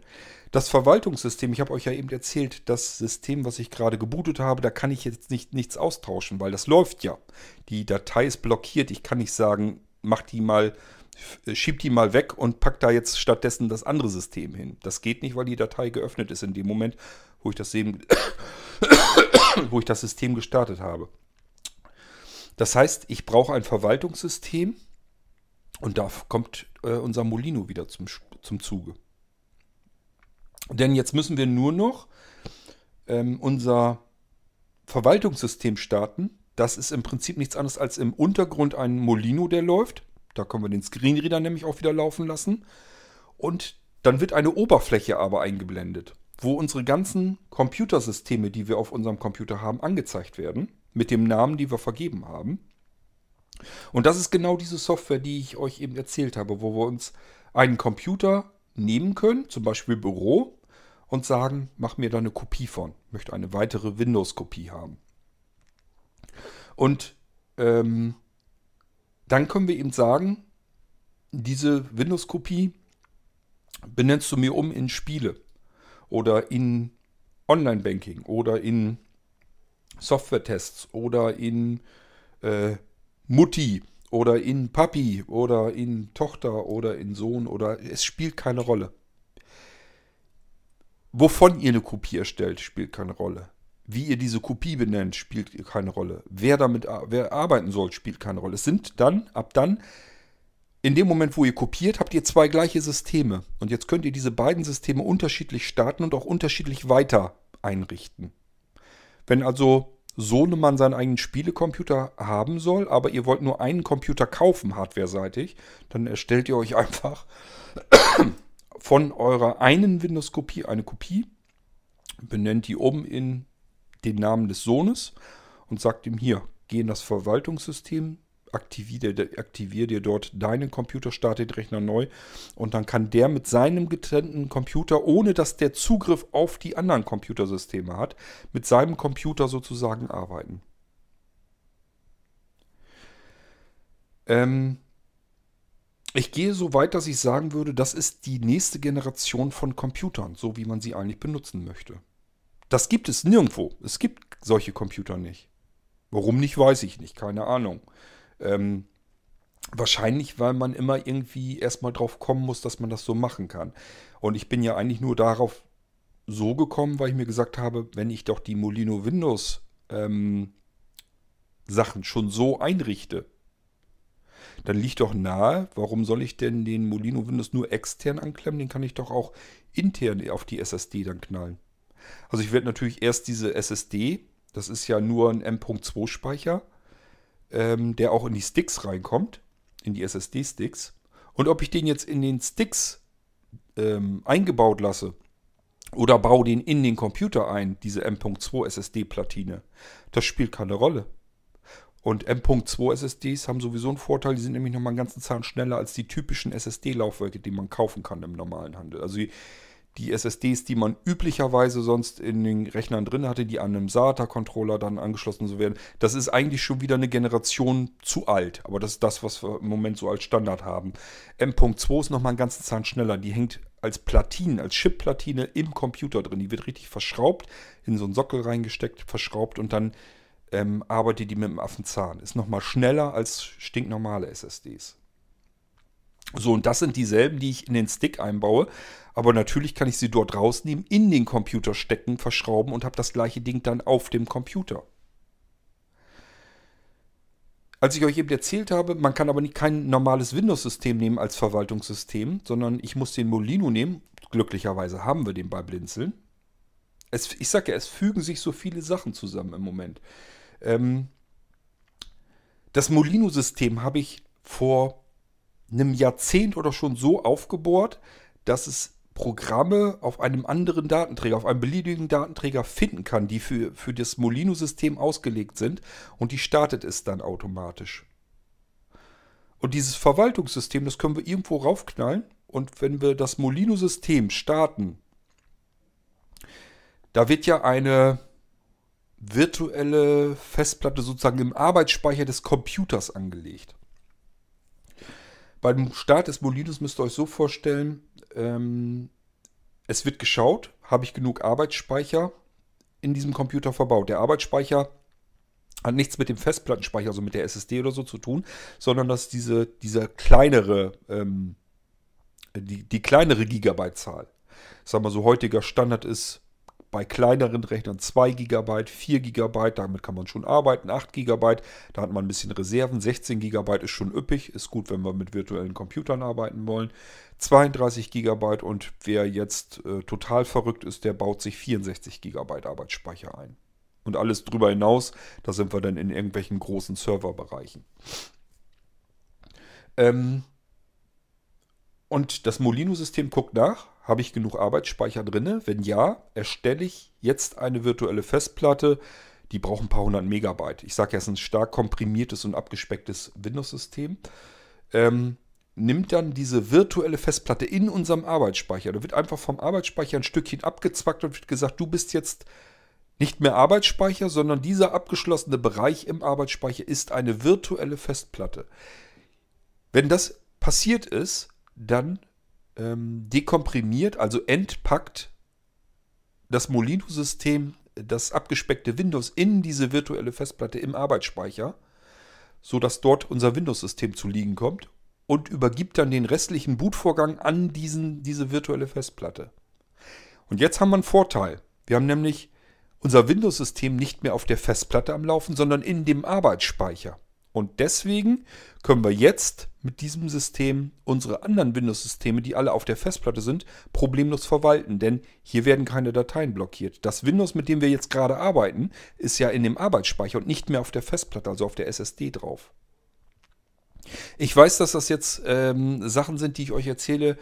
Das Verwaltungssystem, ich habe euch ja eben erzählt, das System, was ich gerade gebootet habe, da kann ich jetzt nicht, nichts austauschen, weil das läuft ja. Die Datei ist blockiert. Ich kann nicht sagen, mach die mal, schieb die mal weg und pack da jetzt stattdessen das andere System hin. Das geht nicht, weil die Datei geöffnet ist in dem Moment, wo ich das, [COUGHS] wo ich das System gestartet habe. Das heißt, ich brauche ein Verwaltungssystem und da kommt äh, unser Molino wieder zum, zum Zuge. Denn jetzt müssen wir nur noch ähm, unser Verwaltungssystem starten. Das ist im Prinzip nichts anderes als im Untergrund ein Molino, der läuft. Da können wir den Screenreader nämlich auch wieder laufen lassen. Und dann wird eine Oberfläche aber eingeblendet, wo unsere ganzen Computersysteme, die wir auf unserem Computer haben, angezeigt werden. Mit dem Namen, die wir vergeben haben. Und das ist genau diese Software, die ich euch eben erzählt habe, wo wir uns einen Computer nehmen können, zum Beispiel Büro, und sagen, mach mir da eine Kopie von. Ich möchte eine weitere Windows-Kopie haben. Und ähm, dann können wir eben sagen, diese Windows-Kopie benennst du mir um in Spiele oder in Online-Banking oder in Software-Tests oder in äh, Mutti oder in Papi oder in Tochter oder in Sohn oder es spielt keine Rolle. Wovon ihr eine Kopie erstellt, spielt keine Rolle. Wie ihr diese Kopie benennt, spielt keine Rolle. Wer damit wer arbeiten soll, spielt keine Rolle. Es sind dann, ab dann, in dem Moment, wo ihr kopiert, habt ihr zwei gleiche Systeme. Und jetzt könnt ihr diese beiden Systeme unterschiedlich starten und auch unterschiedlich weiter einrichten. Wenn also Sohnemann seinen eigenen Spielecomputer haben soll, aber ihr wollt nur einen Computer kaufen, hardware-seitig, dann erstellt ihr euch einfach [COUGHS] von eurer einen Windows-Kopie eine Kopie, benennt die oben in den Namen des Sohnes und sagt ihm hier, geh in das Verwaltungssystem, aktivier dir, aktivier dir dort deinen Computer, starte den Rechner neu und dann kann der mit seinem getrennten Computer, ohne dass der Zugriff auf die anderen Computersysteme hat, mit seinem Computer sozusagen arbeiten. Ähm, ich gehe so weit, dass ich sagen würde, das ist die nächste Generation von Computern, so wie man sie eigentlich benutzen möchte. Das gibt es nirgendwo. Es gibt solche Computer nicht. Warum nicht, weiß ich nicht. Keine Ahnung. Ähm, wahrscheinlich, weil man immer irgendwie erstmal drauf kommen muss, dass man das so machen kann. Und ich bin ja eigentlich nur darauf so gekommen, weil ich mir gesagt habe, wenn ich doch die Molino Windows ähm, Sachen schon so einrichte, dann liegt doch nahe, warum soll ich denn den Molino Windows nur extern anklemmen? Den kann ich doch auch intern auf die SSD dann knallen. Also ich werde natürlich erst diese SSD, das ist ja nur ein M.2 Speicher, ähm, der auch in die Sticks reinkommt, in die SSD-Sticks. Und ob ich den jetzt in den Sticks ähm, eingebaut lasse oder baue den in den Computer ein, diese M.2 SSD-Platine, das spielt keine Rolle. Und M.2 SSDs haben sowieso einen Vorteil, die sind nämlich nochmal einen ganzen Zahn schneller als die typischen SSD-Laufwerke, die man kaufen kann im normalen Handel. Also die, die SSDs, die man üblicherweise sonst in den Rechnern drin hatte, die an einem SATA-Controller dann angeschlossen zu werden, das ist eigentlich schon wieder eine Generation zu alt. Aber das ist das, was wir im Moment so als Standard haben. M.2 ist nochmal einen ganzen Zahn schneller. Die hängt als Platine, als Chip-Platine im Computer drin. Die wird richtig verschraubt, in so einen Sockel reingesteckt, verschraubt und dann ähm, arbeitet die mit dem Affenzahn. Ist nochmal schneller als stinknormale SSDs. So, und das sind dieselben, die ich in den Stick einbaue. Aber natürlich kann ich sie dort rausnehmen, in den Computer stecken, verschrauben und habe das gleiche Ding dann auf dem Computer. Als ich euch eben erzählt habe, man kann aber nicht kein normales Windows-System nehmen als Verwaltungssystem, sondern ich muss den Molino nehmen. Glücklicherweise haben wir den bei Blinzeln. Es, ich sage ja, es fügen sich so viele Sachen zusammen im Moment. Ähm, das Molino-System habe ich vor einem Jahrzehnt oder schon so aufgebohrt, dass es Programme auf einem anderen Datenträger, auf einem beliebigen Datenträger finden kann, die für, für das Molino-System ausgelegt sind und die startet es dann automatisch. Und dieses Verwaltungssystem, das können wir irgendwo raufknallen und wenn wir das Molino-System starten, da wird ja eine virtuelle Festplatte sozusagen im Arbeitsspeicher des Computers angelegt. Beim Start des Molinos müsst ihr euch so vorstellen, ähm, es wird geschaut, habe ich genug Arbeitsspeicher in diesem Computer verbaut. Der Arbeitsspeicher hat nichts mit dem Festplattenspeicher, also mit der SSD oder so zu tun, sondern dass diese, diese kleinere, ähm, die, die kleinere Gigabyte-Zahl. Sagen wir so, heutiger Standard ist bei kleineren Rechnern 2 GB, 4 GB, damit kann man schon arbeiten, 8 GB, da hat man ein bisschen Reserven, 16 GB ist schon üppig, ist gut, wenn wir mit virtuellen Computern arbeiten wollen. 32 GB und wer jetzt äh, total verrückt ist, der baut sich 64 GB Arbeitsspeicher ein. Und alles drüber hinaus, da sind wir dann in irgendwelchen großen Serverbereichen. Ähm, und das Molino-System guckt nach, habe ich genug Arbeitsspeicher drin? Wenn ja, erstelle ich jetzt eine virtuelle Festplatte. Die braucht ein paar hundert Megabyte. Ich sage ja, es ist ein stark komprimiertes und abgespecktes Windows-System. Ähm, nimmt dann diese virtuelle Festplatte in unserem Arbeitsspeicher. Da wird einfach vom Arbeitsspeicher ein Stückchen abgezwackt und wird gesagt, du bist jetzt nicht mehr Arbeitsspeicher, sondern dieser abgeschlossene Bereich im Arbeitsspeicher ist eine virtuelle Festplatte. Wenn das passiert ist, dann ähm, dekomprimiert, also entpackt das Molino-System das abgespeckte Windows in diese virtuelle Festplatte im Arbeitsspeicher, sodass dort unser Windows-System zu liegen kommt und übergibt dann den restlichen Bootvorgang an diesen, diese virtuelle Festplatte. Und jetzt haben wir einen Vorteil. Wir haben nämlich unser Windows-System nicht mehr auf der Festplatte am Laufen, sondern in dem Arbeitsspeicher. Und deswegen können wir jetzt mit diesem System unsere anderen Windows-Systeme, die alle auf der Festplatte sind, problemlos verwalten. Denn hier werden keine Dateien blockiert. Das Windows, mit dem wir jetzt gerade arbeiten, ist ja in dem Arbeitsspeicher und nicht mehr auf der Festplatte, also auf der SSD drauf. Ich weiß, dass das jetzt ähm, Sachen sind, die ich euch erzähle,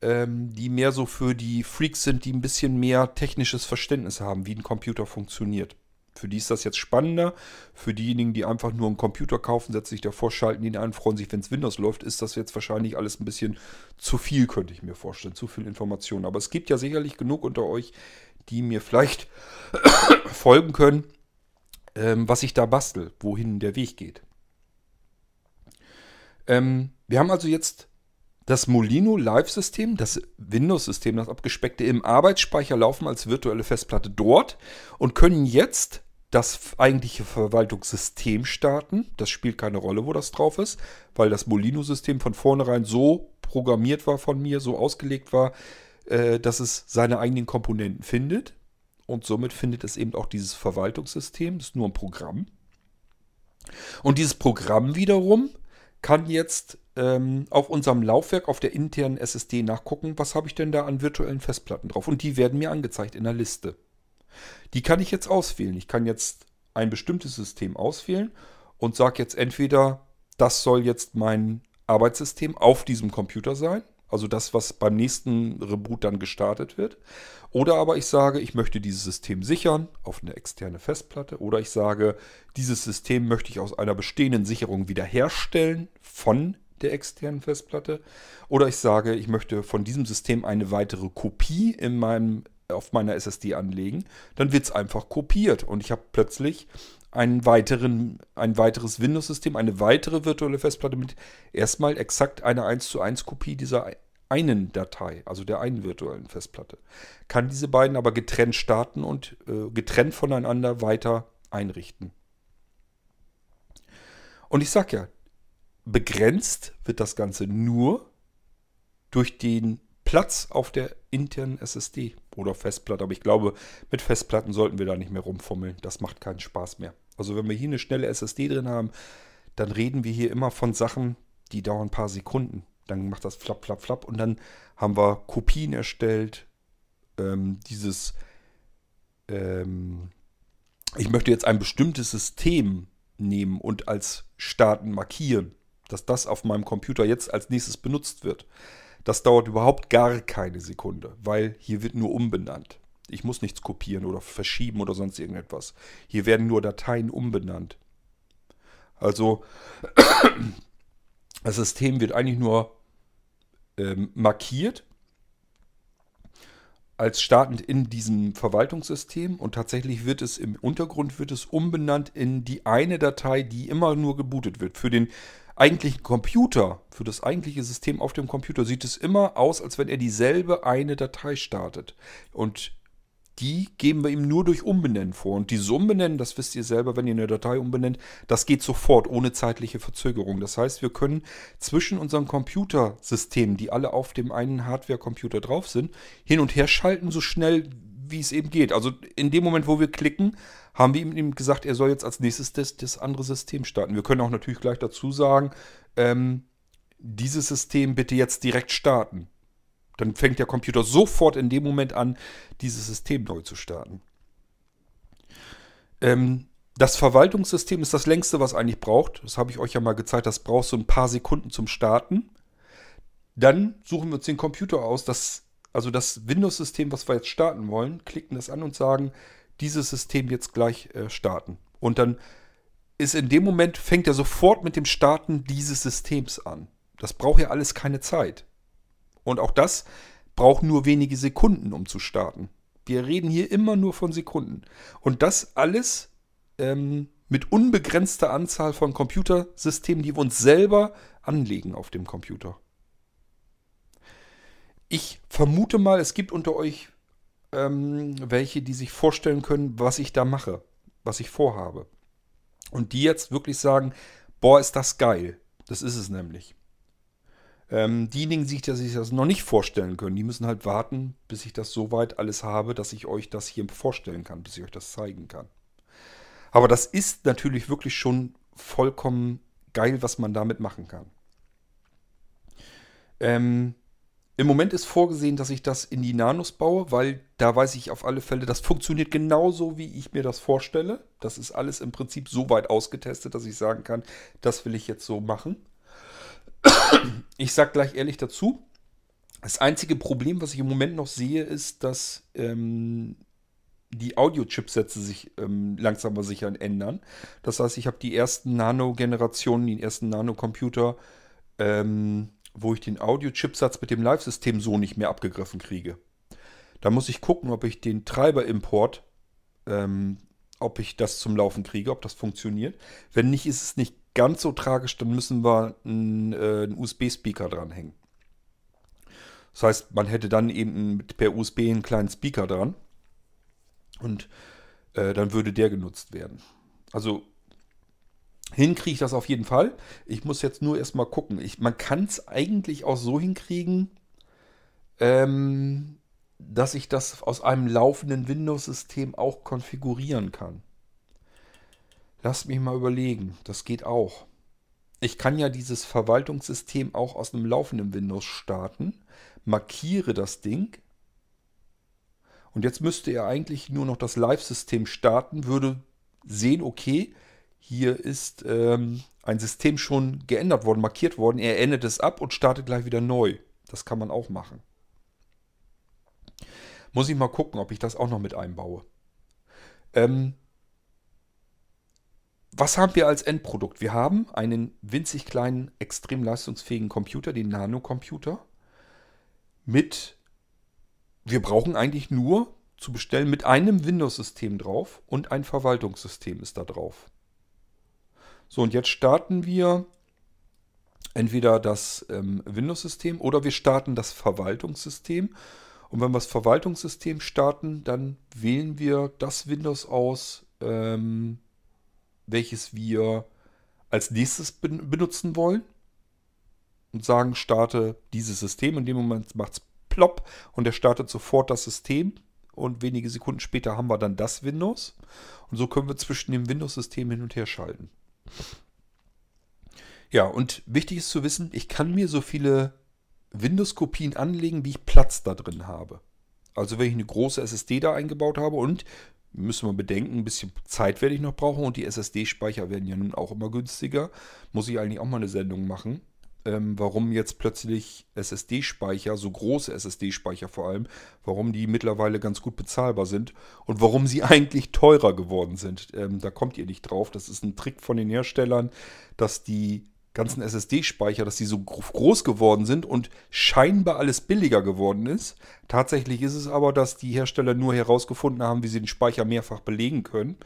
ähm, die mehr so für die Freaks sind, die ein bisschen mehr technisches Verständnis haben, wie ein Computer funktioniert. Für die ist das jetzt spannender. Für diejenigen, die einfach nur einen Computer kaufen, setzen sich davor, schalten ihn ein, freuen sich, wenn es Windows läuft, ist das jetzt wahrscheinlich alles ein bisschen zu viel, könnte ich mir vorstellen. Zu viel Information. Aber es gibt ja sicherlich genug unter euch, die mir vielleicht [COUGHS] folgen können, ähm, was ich da bastel, wohin der Weg geht. Ähm, wir haben also jetzt das Molino Live-System, das Windows-System, das abgespeckte im Arbeitsspeicher laufen als virtuelle Festplatte dort und können jetzt das eigentliche Verwaltungssystem starten. Das spielt keine Rolle, wo das drauf ist, weil das Molino-System von vornherein so programmiert war von mir, so ausgelegt war, äh, dass es seine eigenen Komponenten findet. Und somit findet es eben auch dieses Verwaltungssystem. Das ist nur ein Programm. Und dieses Programm wiederum kann jetzt ähm, auf unserem Laufwerk auf der internen SSD nachgucken, was habe ich denn da an virtuellen Festplatten drauf. Und die werden mir angezeigt in der Liste. Die kann ich jetzt auswählen. Ich kann jetzt ein bestimmtes System auswählen und sage jetzt entweder, das soll jetzt mein Arbeitssystem auf diesem Computer sein, also das, was beim nächsten Reboot dann gestartet wird. Oder aber ich sage, ich möchte dieses System sichern auf eine externe Festplatte. Oder ich sage, dieses System möchte ich aus einer bestehenden Sicherung wiederherstellen von der externen Festplatte. Oder ich sage, ich möchte von diesem System eine weitere Kopie in meinem, auf meiner SSD anlegen. Dann wird es einfach kopiert und ich habe plötzlich einen weiteren, ein weiteres Windows-System, eine weitere virtuelle Festplatte mit erstmal exakt einer 1 zu 1 Kopie dieser einen Datei, also der einen virtuellen Festplatte. Kann diese beiden aber getrennt starten und äh, getrennt voneinander weiter einrichten. Und ich sage ja, begrenzt wird das Ganze nur durch den Platz auf der internen SSD oder Festplatte. Aber ich glaube, mit Festplatten sollten wir da nicht mehr rumfummeln. Das macht keinen Spaß mehr. Also wenn wir hier eine schnelle SSD drin haben, dann reden wir hier immer von Sachen, die dauern ein paar Sekunden. Dann macht das flapp, flapp, flapp und dann haben wir Kopien erstellt. Ähm, dieses, ähm, ich möchte jetzt ein bestimmtes System nehmen und als Starten markieren dass das auf meinem Computer jetzt als nächstes benutzt wird. Das dauert überhaupt gar keine Sekunde, weil hier wird nur umbenannt. Ich muss nichts kopieren oder verschieben oder sonst irgendetwas. Hier werden nur Dateien umbenannt. Also [CLEARS THROAT] das System wird eigentlich nur ähm, markiert als startend in diesem Verwaltungssystem und tatsächlich wird es im Untergrund wird es umbenannt in die eine Datei, die immer nur gebootet wird. Für den eigentlichen Computer, für das eigentliche System auf dem Computer sieht es immer aus, als wenn er dieselbe eine Datei startet. Und die geben wir ihm nur durch Umbenennen vor. Und dieses Umbenennen, das wisst ihr selber, wenn ihr eine Datei umbenennt, das geht sofort, ohne zeitliche Verzögerung. Das heißt, wir können zwischen unseren Computersystemen, die alle auf dem einen Hardware-Computer drauf sind, hin und her schalten, so schnell wie es eben geht. Also in dem Moment, wo wir klicken, haben wir ihm gesagt, er soll jetzt als nächstes das, das andere System starten. Wir können auch natürlich gleich dazu sagen, ähm, dieses System bitte jetzt direkt starten. Dann fängt der Computer sofort in dem Moment an, dieses System neu zu starten. Ähm, das Verwaltungssystem ist das längste, was eigentlich braucht. Das habe ich euch ja mal gezeigt. Das braucht so ein paar Sekunden zum Starten. Dann suchen wir uns den Computer aus, das, also das Windows-System, was wir jetzt starten wollen, klicken das an und sagen, dieses System jetzt gleich äh, starten. Und dann ist in dem Moment, fängt er sofort mit dem Starten dieses Systems an. Das braucht ja alles keine Zeit. Und auch das braucht nur wenige Sekunden, um zu starten. Wir reden hier immer nur von Sekunden. Und das alles ähm, mit unbegrenzter Anzahl von Computersystemen, die wir uns selber anlegen auf dem Computer. Ich vermute mal, es gibt unter euch ähm, welche, die sich vorstellen können, was ich da mache, was ich vorhabe. Und die jetzt wirklich sagen, boah, ist das geil. Das ist es nämlich. Ähm, diejenigen, die sich das noch nicht vorstellen können, die müssen halt warten, bis ich das soweit alles habe, dass ich euch das hier vorstellen kann, bis ich euch das zeigen kann. Aber das ist natürlich wirklich schon vollkommen geil, was man damit machen kann. Ähm, Im Moment ist vorgesehen, dass ich das in die Nanos baue, weil da weiß ich auf alle Fälle, das funktioniert genauso, wie ich mir das vorstelle. Das ist alles im Prinzip so weit ausgetestet, dass ich sagen kann, das will ich jetzt so machen. [CLEARS THROAT] Ich sage gleich ehrlich dazu, das einzige Problem, was ich im Moment noch sehe, ist, dass ähm, die Audio-Chipsätze sich ähm, langsam aber sicher ändern. Das heißt, ich habe die ersten Nano-Generationen, die ersten Nano-Computer, ähm, wo ich den Audio-Chipsatz mit dem Live-System so nicht mehr abgegriffen kriege. Da muss ich gucken, ob ich den Treiber-Import, ähm, ob ich das zum Laufen kriege, ob das funktioniert. Wenn nicht, ist es nicht ganz so tragisch, dann müssen wir einen, äh, einen USB-Speaker dranhängen. Das heißt, man hätte dann eben per USB einen kleinen Speaker dran und äh, dann würde der genutzt werden. Also hinkriege ich das auf jeden Fall. Ich muss jetzt nur erstmal gucken. Ich, man kann es eigentlich auch so hinkriegen, ähm, dass ich das aus einem laufenden Windows-System auch konfigurieren kann. Lasst mich mal überlegen. Das geht auch. Ich kann ja dieses Verwaltungssystem auch aus einem laufenden Windows starten, markiere das Ding und jetzt müsste er eigentlich nur noch das Live-System starten, würde sehen, okay, hier ist ähm, ein System schon geändert worden, markiert worden. Er endet es ab und startet gleich wieder neu. Das kann man auch machen. Muss ich mal gucken, ob ich das auch noch mit einbaue. Ähm, was haben wir als Endprodukt? Wir haben einen winzig kleinen, extrem leistungsfähigen Computer, den Nano-Computer, mit, wir brauchen eigentlich nur zu bestellen mit einem Windows-System drauf und ein Verwaltungssystem ist da drauf. So, und jetzt starten wir entweder das ähm, Windows-System oder wir starten das Verwaltungssystem. Und wenn wir das Verwaltungssystem starten, dann wählen wir das Windows aus, ähm, welches wir als nächstes benutzen wollen und sagen, starte dieses System. In dem Moment macht es plopp und er startet sofort das System und wenige Sekunden später haben wir dann das Windows. Und so können wir zwischen dem Windows-System hin und her schalten. Ja, und wichtig ist zu wissen, ich kann mir so viele Windows-Kopien anlegen, wie ich Platz da drin habe. Also wenn ich eine große SSD da eingebaut habe und müssen wir bedenken, ein bisschen Zeit werde ich noch brauchen und die SSD-Speicher werden ja nun auch immer günstiger. Muss ich eigentlich auch mal eine Sendung machen, ähm, warum jetzt plötzlich SSD-Speicher, so große SSD-Speicher vor allem, warum die mittlerweile ganz gut bezahlbar sind und warum sie [LAUGHS] eigentlich teurer geworden sind. Ähm, da kommt ihr nicht drauf. Das ist ein Trick von den Herstellern, dass die ganzen SSD-Speicher, dass die so groß geworden sind und scheinbar alles billiger geworden ist. Tatsächlich ist es aber, dass die Hersteller nur herausgefunden haben, wie sie den Speicher mehrfach belegen können.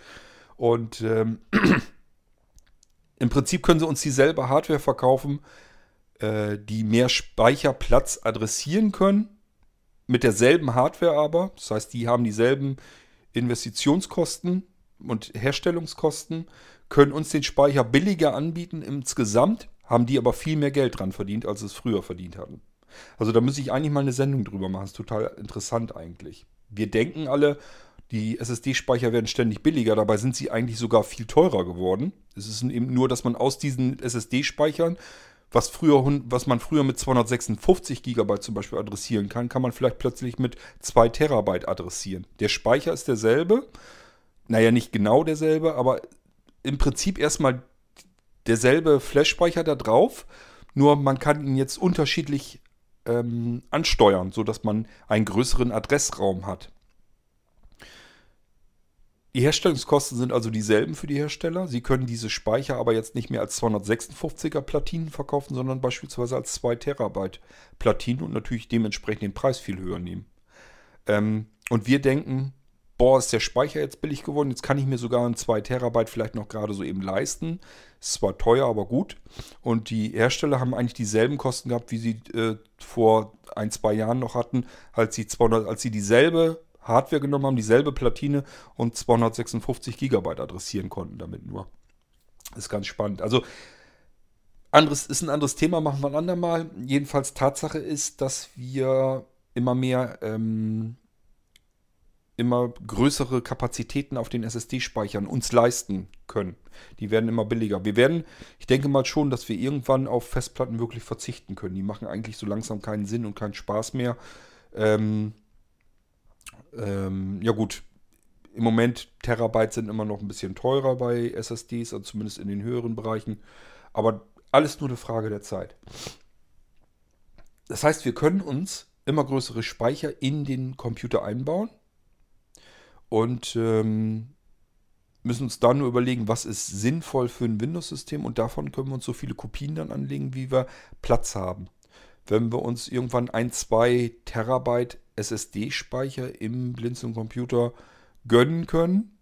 Und ähm, [CLEARS THROAT] im Prinzip können sie uns dieselbe Hardware verkaufen, äh, die mehr Speicherplatz adressieren können, mit derselben Hardware aber. Das heißt, die haben dieselben Investitionskosten und Herstellungskosten können uns den Speicher billiger anbieten insgesamt, haben die aber viel mehr Geld dran verdient, als es früher verdient hatten. Also da müsste ich eigentlich mal eine Sendung drüber machen. Das ist total interessant eigentlich. Wir denken alle, die SSD-Speicher werden ständig billiger, dabei sind sie eigentlich sogar viel teurer geworden. Es ist eben nur, dass man aus diesen SSD-Speichern, was, früher, was man früher mit 256 GB zum Beispiel adressieren kann, kann man vielleicht plötzlich mit 2 Terabyte adressieren. Der Speicher ist derselbe, naja, nicht genau derselbe, aber im Prinzip erstmal derselbe Flash-Speicher da drauf, nur man kann ihn jetzt unterschiedlich ähm, ansteuern, sodass man einen größeren Adressraum hat. Die Herstellungskosten sind also dieselben für die Hersteller. Sie können diese Speicher aber jetzt nicht mehr als 256er Platinen verkaufen, sondern beispielsweise als 2 Terabyte Platinen und natürlich dementsprechend den Preis viel höher nehmen. Ähm, und wir denken, boah, ist der Speicher jetzt billig geworden, jetzt kann ich mir sogar ein 2 Terabyte vielleicht noch gerade so eben leisten. Ist zwar teuer, aber gut. Und die Hersteller haben eigentlich dieselben Kosten gehabt, wie sie äh, vor ein, zwei Jahren noch hatten, als sie, 200, als sie dieselbe Hardware genommen haben, dieselbe Platine und 256 Gigabyte adressieren konnten damit nur. Ist ganz spannend. Also anderes ist ein anderes Thema, machen wir ein andermal. Jedenfalls Tatsache ist, dass wir immer mehr ähm, immer größere Kapazitäten auf den SSD-Speichern uns leisten können. Die werden immer billiger. Wir werden, ich denke mal schon, dass wir irgendwann auf Festplatten wirklich verzichten können. Die machen eigentlich so langsam keinen Sinn und keinen Spaß mehr. Ähm, ähm, ja gut, im Moment Terabyte sind immer noch ein bisschen teurer bei SSDs, also zumindest in den höheren Bereichen. Aber alles nur eine Frage der Zeit. Das heißt, wir können uns immer größere Speicher in den Computer einbauen und ähm, müssen uns dann nur überlegen, was ist sinnvoll für ein Windows-System und davon können wir uns so viele Kopien dann anlegen, wie wir Platz haben. Wenn wir uns irgendwann ein, zwei Terabyte SSD-Speicher im Blinzeln-Computer gönnen können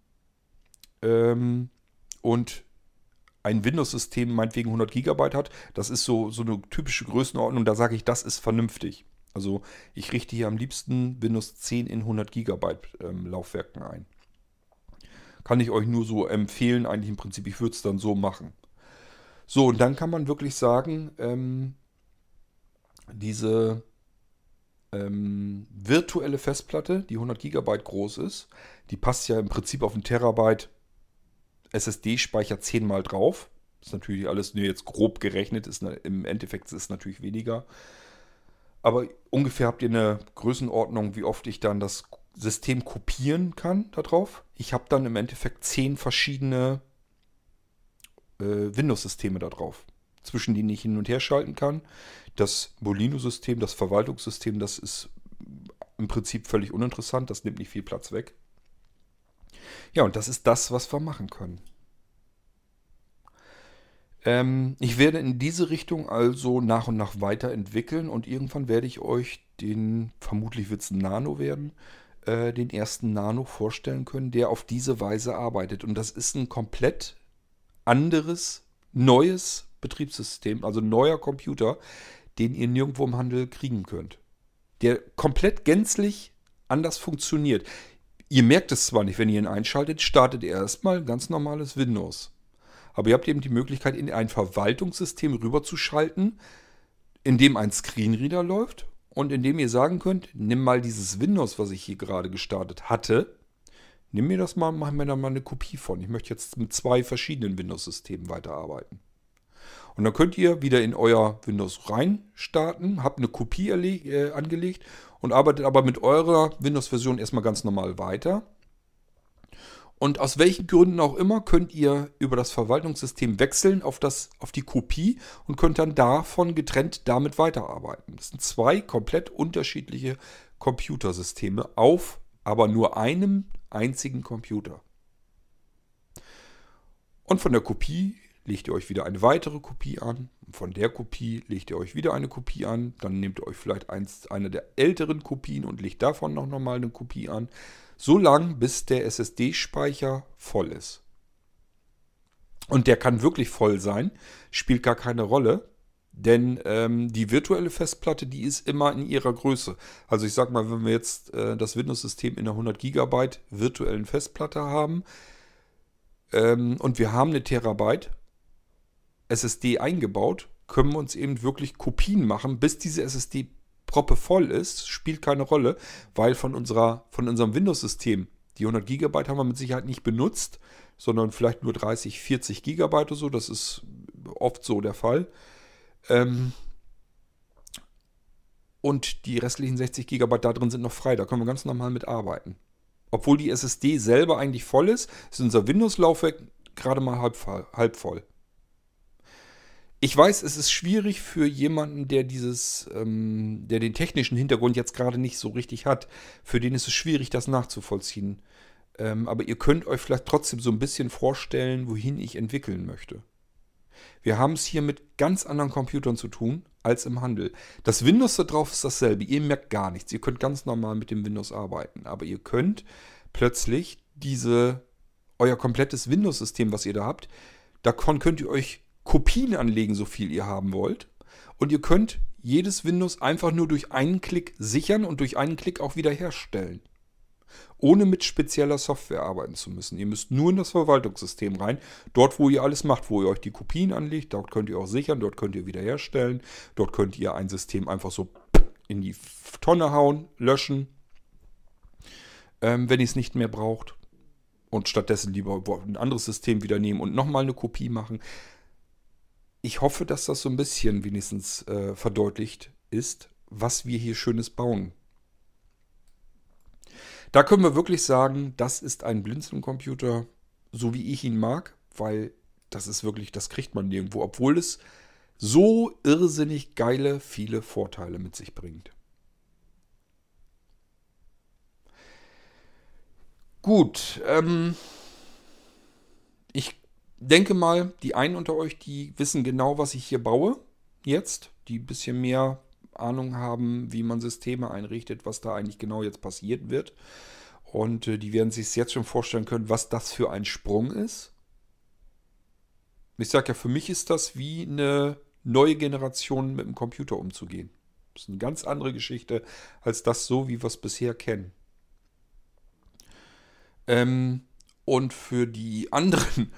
ähm, und ein Windows-System meinetwegen 100 GB hat, das ist so, so eine typische Größenordnung, da sage ich, das ist vernünftig. Also ich richte hier am liebsten Windows 10 in 100 GB ähm, Laufwerken ein. Kann ich euch nur so empfehlen, eigentlich im Prinzip, ich würde es dann so machen. So, und dann kann man wirklich sagen, ähm, diese ähm, virtuelle Festplatte, die 100 GB groß ist, die passt ja im Prinzip auf einen Terabyte SSD-Speicher zehnmal drauf. Ist natürlich alles nur jetzt grob gerechnet, ist ne, im Endeffekt ist es natürlich weniger. Aber ungefähr habt ihr eine Größenordnung, wie oft ich dann das System kopieren kann darauf. Ich habe dann im Endeffekt zehn verschiedene äh, Windows-Systeme darauf, zwischen denen ich hin und her schalten kann. Das Molino-System, das Verwaltungssystem, das ist im Prinzip völlig uninteressant, das nimmt nicht viel Platz weg. Ja, und das ist das, was wir machen können. Ähm, ich werde in diese Richtung also nach und nach weiterentwickeln und irgendwann werde ich euch den, vermutlich wird es ein Nano werden, äh, den ersten Nano vorstellen können, der auf diese Weise arbeitet. Und das ist ein komplett anderes, neues Betriebssystem, also neuer Computer, den ihr nirgendwo im Handel kriegen könnt. Der komplett gänzlich anders funktioniert. Ihr merkt es zwar nicht, wenn ihr ihn einschaltet, startet er erstmal ganz normales Windows. Aber ihr habt eben die Möglichkeit, in ein Verwaltungssystem rüberzuschalten, in dem ein Screenreader läuft und in dem ihr sagen könnt, nimm mal dieses Windows, was ich hier gerade gestartet hatte, nimm mir das mal, mach mir da mal eine Kopie von. Ich möchte jetzt mit zwei verschiedenen Windows-Systemen weiterarbeiten. Und dann könnt ihr wieder in euer Windows rein starten, habt eine Kopie äh, angelegt und arbeitet aber mit eurer Windows-Version erstmal ganz normal weiter. Und aus welchen Gründen auch immer könnt ihr über das Verwaltungssystem wechseln auf, das, auf die Kopie und könnt dann davon getrennt damit weiterarbeiten. Das sind zwei komplett unterschiedliche Computersysteme auf aber nur einem einzigen Computer. Und von der Kopie legt ihr euch wieder eine weitere Kopie an. Von der Kopie legt ihr euch wieder eine Kopie an. Dann nehmt ihr euch vielleicht eins, eine der älteren Kopien und legt davon noch nochmal eine Kopie an so lang, bis der SSD-Speicher voll ist. Und der kann wirklich voll sein, spielt gar keine Rolle, denn ähm, die virtuelle Festplatte, die ist immer in ihrer Größe. Also ich sag mal, wenn wir jetzt äh, das Windows-System in einer 100 GB virtuellen Festplatte haben ähm, und wir haben eine Terabyte SSD eingebaut, können wir uns eben wirklich Kopien machen, bis diese SSD proppe voll ist, spielt keine Rolle, weil von, unserer, von unserem Windows-System die 100 GB haben wir mit Sicherheit nicht benutzt, sondern vielleicht nur 30, 40 GB oder so. Das ist oft so der Fall. Ähm und die restlichen 60 GB da drin sind noch frei. Da können wir ganz normal mit arbeiten. Obwohl die SSD selber eigentlich voll ist, ist unser Windows-Laufwerk gerade mal halb, halb voll. Ich weiß, es ist schwierig für jemanden, der dieses, ähm, der den technischen Hintergrund jetzt gerade nicht so richtig hat. Für den ist es schwierig, das nachzuvollziehen. Ähm, aber ihr könnt euch vielleicht trotzdem so ein bisschen vorstellen, wohin ich entwickeln möchte. Wir haben es hier mit ganz anderen Computern zu tun als im Handel. Das Windows da drauf ist dasselbe. Ihr merkt gar nichts. Ihr könnt ganz normal mit dem Windows arbeiten. Aber ihr könnt plötzlich diese, euer komplettes Windows-System, was ihr da habt, davon könnt ihr euch Kopien anlegen, so viel ihr haben wollt. Und ihr könnt jedes Windows einfach nur durch einen Klick sichern und durch einen Klick auch wieder herstellen. Ohne mit spezieller Software arbeiten zu müssen. Ihr müsst nur in das Verwaltungssystem rein. Dort, wo ihr alles macht, wo ihr euch die Kopien anlegt, dort könnt ihr auch sichern, dort könnt ihr wiederherstellen. Dort könnt ihr ein System einfach so in die Tonne hauen, löschen, ähm, wenn ihr es nicht mehr braucht. Und stattdessen lieber ein anderes System wieder nehmen und nochmal eine Kopie machen. Ich hoffe, dass das so ein bisschen wenigstens äh, verdeutlicht ist, was wir hier Schönes bauen da können wir wirklich sagen, das ist ein Blinzeln-Computer, so wie ich ihn mag, weil das ist wirklich, das kriegt man nirgendwo, obwohl es so irrsinnig geile, viele Vorteile mit sich bringt. Gut, ähm, ich denke mal, die einen unter euch, die wissen genau, was ich hier baue jetzt, die ein bisschen mehr Ahnung haben, wie man Systeme einrichtet, was da eigentlich genau jetzt passiert wird. Und äh, die werden sich jetzt schon vorstellen können, was das für ein Sprung ist. Ich sage ja, für mich ist das wie eine neue Generation mit dem Computer umzugehen. Das ist eine ganz andere Geschichte als das so, wie wir es bisher kennen. Ähm, und für die anderen,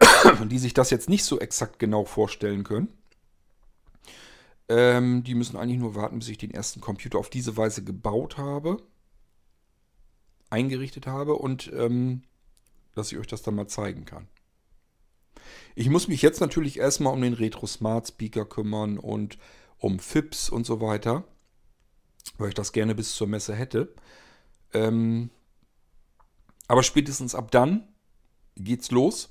[COUGHS] die sich das jetzt nicht so exakt genau vorstellen können, ähm, die müssen eigentlich nur warten, bis ich den ersten Computer auf diese Weise gebaut habe, eingerichtet habe und ähm, dass ich euch das dann mal zeigen kann. Ich muss mich jetzt natürlich erstmal um den Retro Smart Speaker kümmern und um FIPS und so weiter, weil ich das gerne bis zur Messe hätte. Ähm, aber spätestens ab dann geht's los,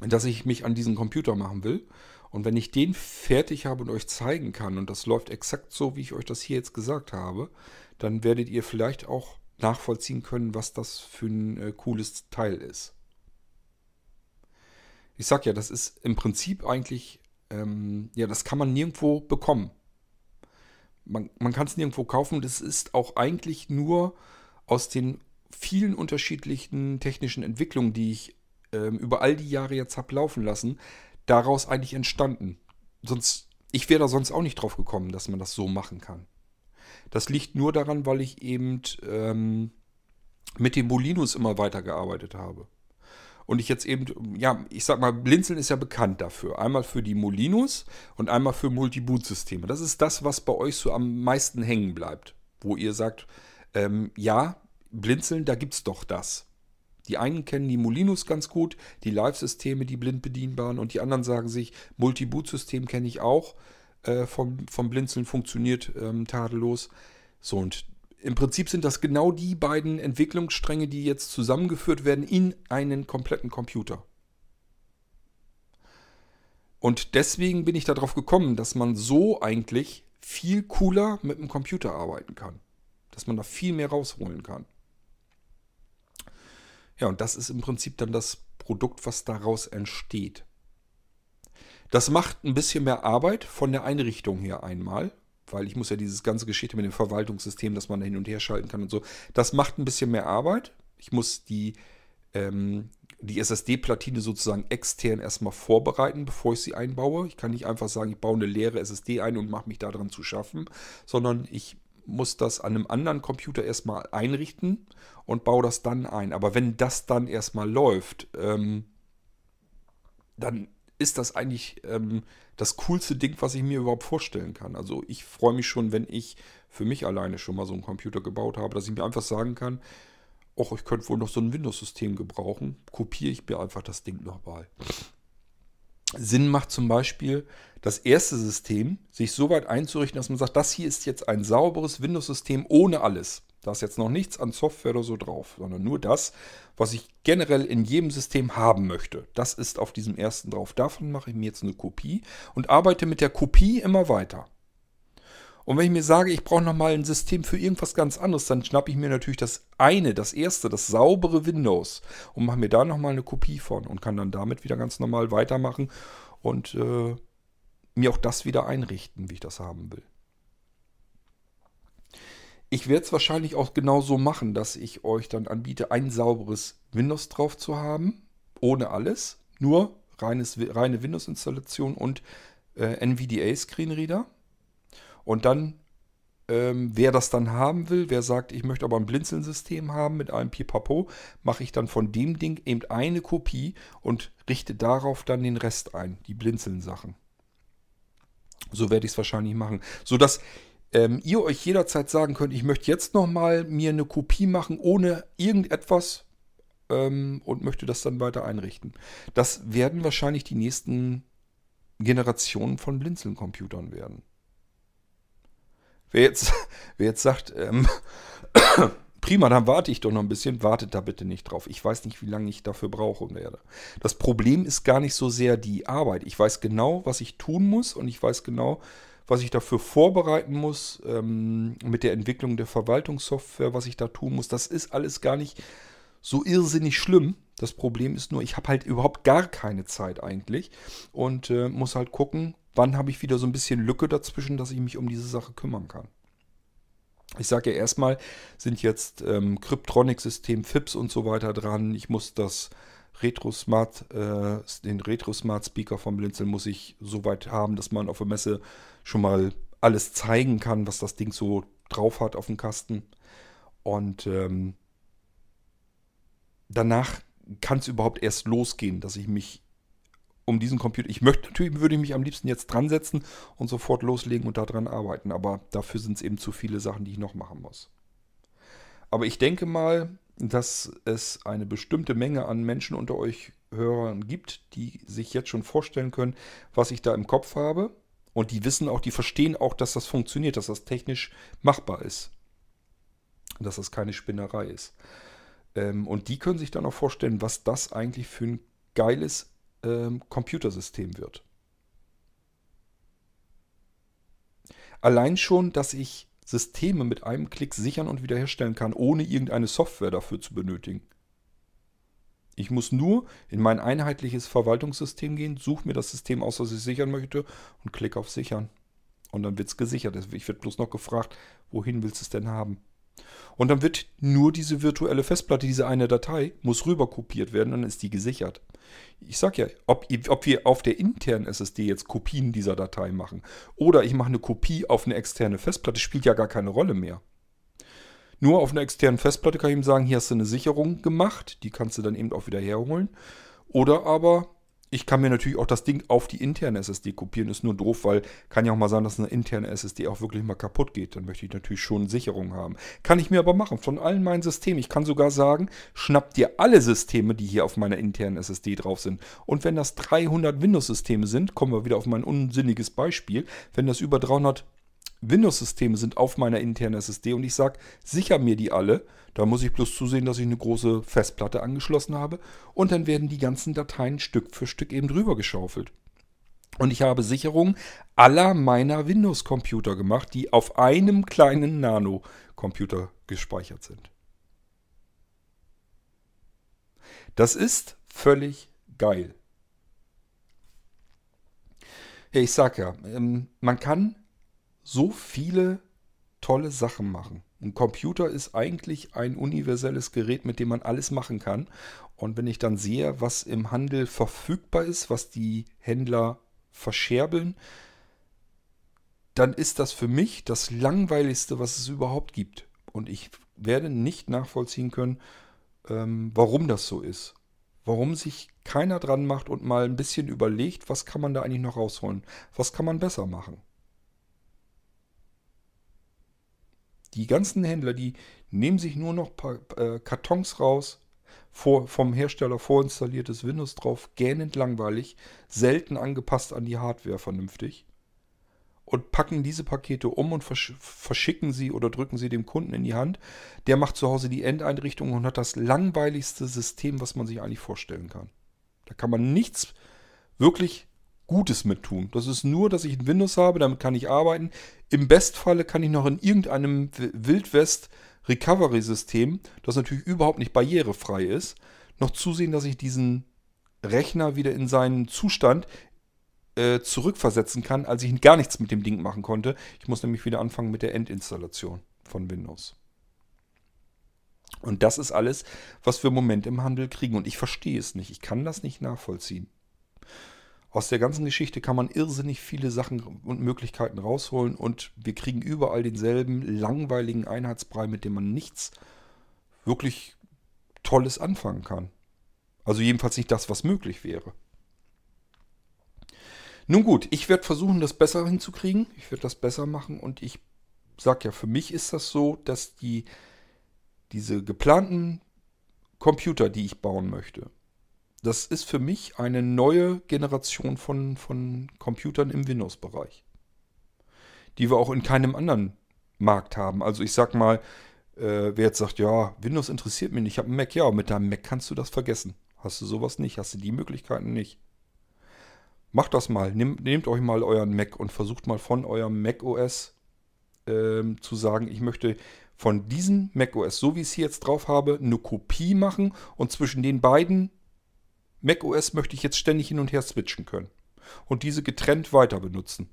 dass ich mich an diesen Computer machen will. Und wenn ich den fertig habe und euch zeigen kann, und das läuft exakt so, wie ich euch das hier jetzt gesagt habe, dann werdet ihr vielleicht auch nachvollziehen können, was das für ein äh, cooles Teil ist. Ich sag ja, das ist im Prinzip eigentlich, ähm, ja, das kann man nirgendwo bekommen. Man, man kann es nirgendwo kaufen. Das ist auch eigentlich nur aus den vielen unterschiedlichen technischen Entwicklungen, die ich ähm, über all die Jahre jetzt habe laufen lassen, daraus eigentlich entstanden. Sonst, ich wäre da sonst auch nicht drauf gekommen, dass man das so machen kann. Das liegt nur daran, weil ich eben ähm, mit dem Molinos immer weitergearbeitet habe. Und ich jetzt eben, ja, ich sag mal, Blinzeln ist ja bekannt dafür. Einmal für die Molinos und einmal für Multiboot-Systeme. Das ist das, was bei euch so am meisten hängen bleibt. Wo ihr sagt, ähm, ja, Blinzeln, da gibt's doch das. Die einen kennen die Molinos ganz gut, die Live-Systeme, die blind bedienbaren, und die anderen sagen sich, Multi-Boot-System kenne ich auch, äh, vom, vom Blinzeln funktioniert ähm, tadellos. So, und im Prinzip sind das genau die beiden Entwicklungsstränge, die jetzt zusammengeführt werden in einen kompletten Computer. Und deswegen bin ich darauf gekommen, dass man so eigentlich viel cooler mit dem Computer arbeiten kann. Dass man da viel mehr rausholen kann. Ja, und das ist im Prinzip dann das Produkt, was daraus entsteht. Das macht ein bisschen mehr Arbeit von der Einrichtung her einmal, weil ich muss ja dieses ganze Geschichte mit dem Verwaltungssystem, dass man da hin und her schalten kann und so, das macht ein bisschen mehr Arbeit. Ich muss die, ähm, die SSD-Platine sozusagen extern erstmal vorbereiten, bevor ich sie einbaue. Ich kann nicht einfach sagen, ich baue eine leere SSD ein und mache mich daran zu schaffen, sondern ich muss das an einem anderen Computer erstmal einrichten und baue das dann ein. Aber wenn das dann erstmal läuft, ähm, dann ist das eigentlich ähm, das coolste Ding, was ich mir überhaupt vorstellen kann. Also ich freue mich schon, wenn ich für mich alleine schon mal so einen Computer gebaut habe, dass ich mir einfach sagen kann, ach, ich könnte wohl noch so ein Windows-System gebrauchen, kopiere ich mir einfach das Ding nochmal. Sinn macht zum Beispiel, das erste System sich so weit einzurichten, dass man sagt, das hier ist jetzt ein sauberes Windows-System ohne alles. Da ist jetzt noch nichts an Software oder so drauf, sondern nur das, was ich generell in jedem System haben möchte. Das ist auf diesem ersten drauf. Davon mache ich mir jetzt eine Kopie und arbeite mit der Kopie immer weiter. Und wenn ich mir sage, ich brauche nochmal ein System für irgendwas ganz anderes, dann schnappe ich mir natürlich das eine, das erste, das saubere Windows und mache mir da nochmal eine Kopie von und kann dann damit wieder ganz normal weitermachen und äh, mir auch das wieder einrichten, wie ich das haben will. Ich werde es wahrscheinlich auch genau so machen, dass ich euch dann anbiete, ein sauberes Windows drauf zu haben, ohne alles, nur reines, reine Windows-Installation und äh, NVDA-Screenreader. Und dann Ähm, wer das dann haben will, wer sagt, ich möchte aber ein Blinzeln-System haben mit einem Pipapo, mache ich dann von dem Ding eben eine Kopie und richte darauf dann den Rest ein, die Blinzeln-Sachen. So werde ich es wahrscheinlich machen. Sodass ähm, ihr euch jederzeit sagen könnt, ich möchte jetzt nochmal mir eine Kopie machen ohne irgendetwas ähm, und möchte das dann weiter einrichten. Das werden wahrscheinlich die nächsten Generationen von Blinzeln-Computern werden. Wer jetzt, [LAUGHS] wer jetzt sagt, ähm, [COUGHS] prima, dann warte ich doch noch ein bisschen, wartet da bitte nicht drauf. Ich weiß nicht, wie lange ich dafür brauchen werde. Das Problem ist gar nicht so sehr die Arbeit. Ich weiß genau, was ich tun muss und ich weiß genau, was ich dafür vorbereiten muss ähm, mit der Entwicklung der Verwaltungssoftware, was ich da tun muss. Das ist alles gar nicht so irrsinnig schlimm. Das Problem ist nur, ich habe halt überhaupt gar keine Zeit eigentlich und äh, muss halt gucken, wann habe ich wieder so ein bisschen Lücke dazwischen, dass ich mich um diese Sache kümmern kann. Ich sage ja erstmal, sind jetzt ähm, Cryptronic-System, FIPS und so weiter dran. Ich muss das Retro-Smart, äh, den Retro-Smart-Speaker vom Blinzeln muss ich so weit haben, dass man auf der Messe schon mal alles zeigen kann, was das Ding so drauf hat auf dem Kasten. Und ähm, danach kann es überhaupt erst losgehen, dass ich mich um diesen Computer. Ich möchte natürlich, würde ich mich am liebsten jetzt dran setzen und sofort loslegen und daran arbeiten. Aber dafür sind es eben zu viele Sachen, die ich noch machen muss. Aber ich denke mal, dass es eine bestimmte Menge an Menschen unter euch Hörern gibt, die sich jetzt schon vorstellen können, was ich da im Kopf habe. Und die wissen auch, die verstehen auch, dass das funktioniert, dass das technisch machbar ist. Dass das keine Spinnerei ist. Ähm, und die können sich dann auch vorstellen, was das eigentlich für ein geiles ähm, Computersystem wird. Allein schon, dass ich Systeme mit einem Klick sichern und wiederherstellen kann, ohne irgendeine Software dafür zu benötigen. Ich muss nur in mein einheitliches Verwaltungssystem gehen, suche mir das System aus, das ich sichern möchte und klicke auf Sichern. Und dann wird es gesichert. Ich werde bloß noch gefragt, wohin willst du es denn haben? Und dann wird nur diese virtuelle Festplatte, diese eine Datei, muss rüber kopiert werden, dann ist die gesichert. Ich sag ja, ob, ob wir auf der internen SSD jetzt Kopien dieser Datei machen oder ich mache eine Kopie auf eine externe Festplatte, spielt ja gar keine Rolle mehr. Nur auf einer externen Festplatte kann ich ihm sagen, hier hast du eine Sicherung gemacht, die kannst du dann eben auch wieder herholen. Oder aber ich kann mir natürlich auch das Ding auf die interne SSD kopieren. Ist nur doof, weil kann ja auch mal sein, dass eine interne SSD auch wirklich mal kaputt geht. Dann möchte ich natürlich schon Sicherung haben. Kann ich mir aber machen von allen meinen Systemen. Ich kann sogar sagen, schnapp dir alle Systeme, die hier auf meiner internen SSD drauf sind. Und wenn das 300 Windows-Systeme sind, kommen wir wieder auf mein unsinniges Beispiel. Wenn das über 300 Windows-Systeme sind auf meiner internen SSD und ich sage, sicher mir die alle, da muss ich bloß zusehen, dass ich eine große Festplatte angeschlossen habe und dann werden die ganzen Dateien Stück für Stück eben drüber geschaufelt. Und ich habe Sicherungen aller meiner Windows-Computer gemacht, die auf einem kleinen Nano-Computer gespeichert sind. Das ist völlig geil. ich sag ja, ähm, man kann so viele tolle Sachen machen. Ein Computer ist eigentlich ein universelles Gerät, mit dem man alles machen kann. Und wenn ich dann sehe, was im Handel verfügbar ist, was die Händler verscherbeln, dann ist das für mich das langweiligste, was es überhaupt gibt. Und ich werde nicht nachvollziehen können, ähm, warum das so ist. Warum sich keiner dran macht und mal ein bisschen überlegt, was kann man da eigentlich noch rausholen? Was kann man besser machen? Die ganzen Händler, die nehmen sich nur noch äh, Kartons raus, vor, vom Hersteller vorinstalliertes Windows drauf, gähnend langweilig, selten angepasst an die Hardware vernünftig und packen diese Pakete um und versch verschicken sie oder drücken sie dem Kunden in die Hand. Der macht zu Hause die Endeinrichtung und hat das langweiligste System, was man sich eigentlich vorstellen kann. Da kann man nichts wirklich Gutes mit tun. Das ist nur, dass ich ein Windows habe, damit kann ich arbeiten. Im Bestfalle kann ich noch in irgendeinem Wildwest Recovery-System, das natürlich überhaupt nicht barrierefrei ist, noch zusehen, dass ich diesen Rechner wieder in seinen Zustand äh, zurückversetzen kann, als ich gar nichts mit dem Ding machen konnte. Ich muss nämlich wieder anfangen mit der Endinstallation von Windows. Und das ist alles, was wir im Moment im Handel kriegen. Und ich verstehe es nicht. Ich kann das nicht nachvollziehen. Aus der ganzen Geschichte kann man irrsinnig viele Sachen und Möglichkeiten rausholen und wir kriegen überall denselben langweiligen Einheitsbrei, mit dem man nichts wirklich Tolles anfangen kann. Also jedenfalls nicht das, was möglich wäre. Nun gut, ich werde versuchen, das besser hinzukriegen. Ich werde das besser machen und ich sage ja, für mich ist das so, dass die, diese geplanten Computer, die ich bauen möchte, das ist für mich eine neue Generation von, von Computern im Windows-Bereich. Die wir auch in keinem anderen Markt haben. Also ich sag mal, äh, wer jetzt sagt, ja, Windows interessiert mich nicht, ich habe einen Mac, ja, mit deinem Mac kannst du das vergessen. Hast du sowas nicht, hast du die Möglichkeiten nicht. Macht das mal, nehmt, nehmt euch mal euren Mac und versucht mal von eurem Mac OS ähm, zu sagen, ich möchte von diesem Mac OS, so wie ich es hier jetzt drauf habe, eine Kopie machen und zwischen den beiden Mac OS möchte ich jetzt ständig hin und her switchen können und diese getrennt weiter benutzen.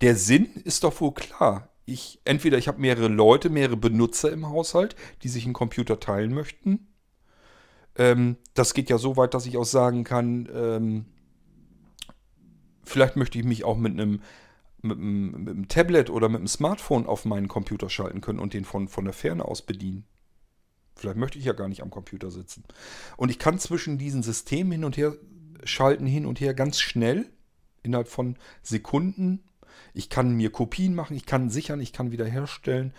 Der Sinn ist doch wohl klar. Ich, entweder ich habe mehrere Leute, mehrere Benutzer im Haushalt, die sich einen Computer teilen möchten. Ähm, das geht ja so weit, dass ich auch sagen kann, ähm, vielleicht möchte ich mich auch mit einem, mit einem, mit einem Tablet oder mit einem Smartphone auf meinen Computer schalten können und den von, von der Ferne aus bedienen. Vielleicht möchte ich ja gar nicht am Computer sitzen. Und ich kann zwischen diesen Systemen hin und her schalten, hin und her ganz schnell, innerhalb von Sekunden. Ich kann mir Kopien machen, ich kann sichern, ich kann wiederherstellen,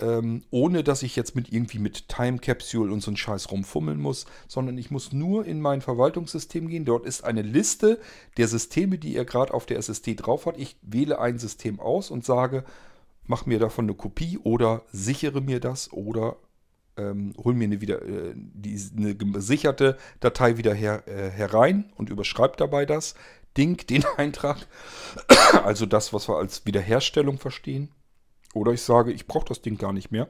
ähm, ohne dass ich jetzt mit irgendwie mit Time Capsule und so einen Scheiß rumfummeln muss, sondern ich muss nur in mein Verwaltungssystem gehen. Dort ist eine Liste der Systeme, die ihr gerade auf der SSD drauf hat. Ich wähle ein System aus und sage, mach mir davon eine Kopie oder sichere mir das oder ähm, hol mir eine, wieder, äh, die, eine gesicherte Datei wieder her, äh, herein und überschreibe dabei das Ding, den [LAUGHS] Eintrag. also das, was wir als Wiederherstellung verstehen. Oder ich sage, ich brauche das Ding gar nicht mehr.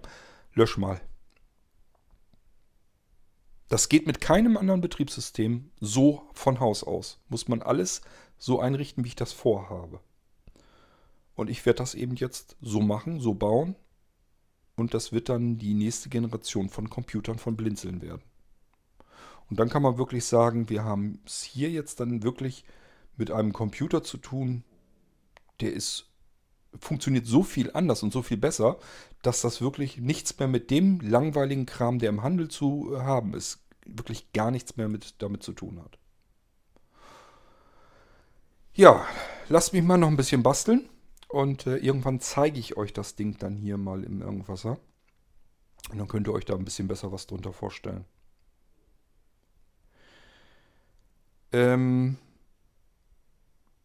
Lösch mal. Das geht mit keinem anderen Betriebssystem so von Haus aus. Muss man alles so einrichten, wie ich das vorhabe. Und ich werde das eben jetzt so machen, so bauen, und das wird dann die nächste Generation von Computern von Blinzeln werden. Und dann kann man wirklich sagen, wir haben es hier jetzt dann wirklich mit einem Computer zu tun, der ist, funktioniert so viel anders und so viel besser, dass das wirklich nichts mehr mit dem langweiligen Kram, der im Handel zu haben ist, wirklich gar nichts mehr mit, damit zu tun hat. Ja, lasst mich mal noch ein bisschen basteln. Und äh, irgendwann zeige ich euch das Ding dann hier mal im Irgendwasser. Und dann könnt ihr euch da ein bisschen besser was drunter vorstellen. Ähm,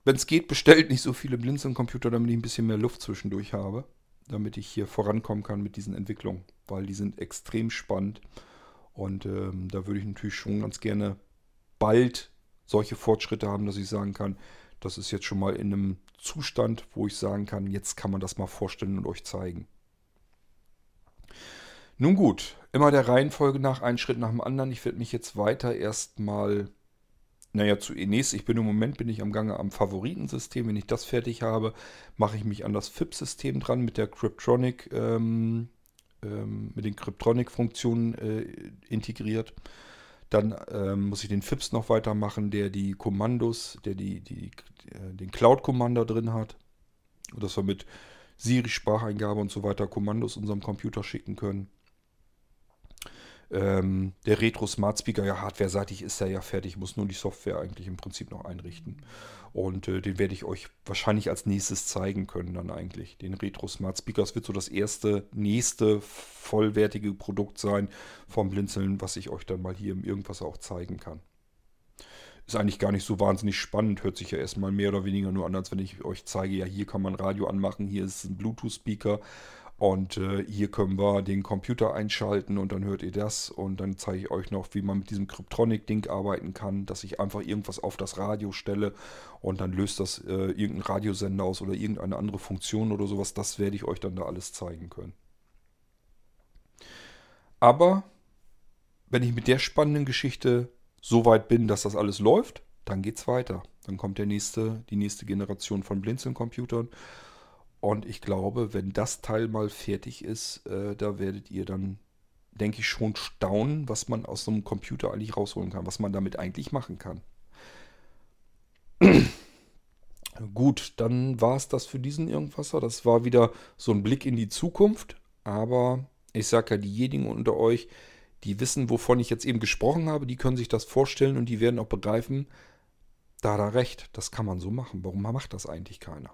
Wenn es geht, bestellt nicht so viele Blinzeln-Computer, damit ich ein bisschen mehr Luft zwischendurch habe. Damit ich hier vorankommen kann mit diesen Entwicklungen. Weil die sind extrem spannend. Und ähm, da würde ich natürlich schon ganz gerne bald solche Fortschritte haben, dass ich sagen kann, das ist jetzt schon mal in einem Zustand, wo ich sagen kann, jetzt kann man das mal vorstellen und euch zeigen. Nun gut, immer der Reihenfolge nach, einen Schritt nach dem anderen. Ich werde mich jetzt weiter erstmal, naja, zunächst, ich bin im Moment, bin ich am Gange am Favoritensystem. Wenn ich das fertig habe, mache ich mich an das FIP-System dran mit der Cryptronic, ähm, ähm, mit den Cryptronic-Funktionen äh, integriert. Dann ähm, muss ich den FIPS noch weitermachen, der die Kommandos, der die, die, äh, den Cloud-Commander drin hat. Dass wir mit Siri-Spracheingabe und so weiter Kommandos unserem Computer schicken können. Ähm, der Retro Smart Speaker, ja, hardware-seitig ist er ja fertig, muss nur die Software eigentlich im Prinzip noch einrichten. Und äh, den werde ich euch wahrscheinlich als nächstes zeigen können dann eigentlich. Den Retro Smart Speaker. Das wird so das erste, nächste vollwertige Produkt sein vom Blinzeln, was ich euch dann mal hier im Irgendwas auch zeigen kann. Ist eigentlich gar nicht so wahnsinnig spannend, hört sich ja erstmal mehr oder weniger nur an, als wenn ich euch zeige, ja, hier kann man Radio anmachen, hier ist ein Bluetooth-Speaker und äh, hier können wir den Computer einschalten und dann hört ihr das. Und dann zeige ich euch noch, wie man mit diesem Kryptronic-Ding arbeiten kann, dass ich einfach irgendwas auf das Radio stelle und dann löst das äh, irgendein Radiosender aus oder irgendeine andere Funktion oder sowas. Das werde ich euch dann da alles zeigen können. Aber wenn ich mit der spannenden Geschichte so weit bin, dass das alles läuft, dann geht es weiter. Dann kommt der nächste, die nächste Generation von Blinzeln-Computern. Und ich glaube, wenn das Teil mal fertig ist, äh, da werdet ihr dann, denke ich, schon staunen, was man aus so einem Computer eigentlich rausholen kann, was man damit eigentlich machen kann. [CLEARS THROAT] Gut, dann war es das für diesen Irgendwasser. Das war wieder so ein Blick in die Zukunft. Aber ich sage ja, diejenigen unter euch, die wissen, wovon ich jetzt eben gesprochen habe, die können sich das vorstellen und die werden auch begreifen, da er recht, das kann man so machen. Warum macht das eigentlich keiner?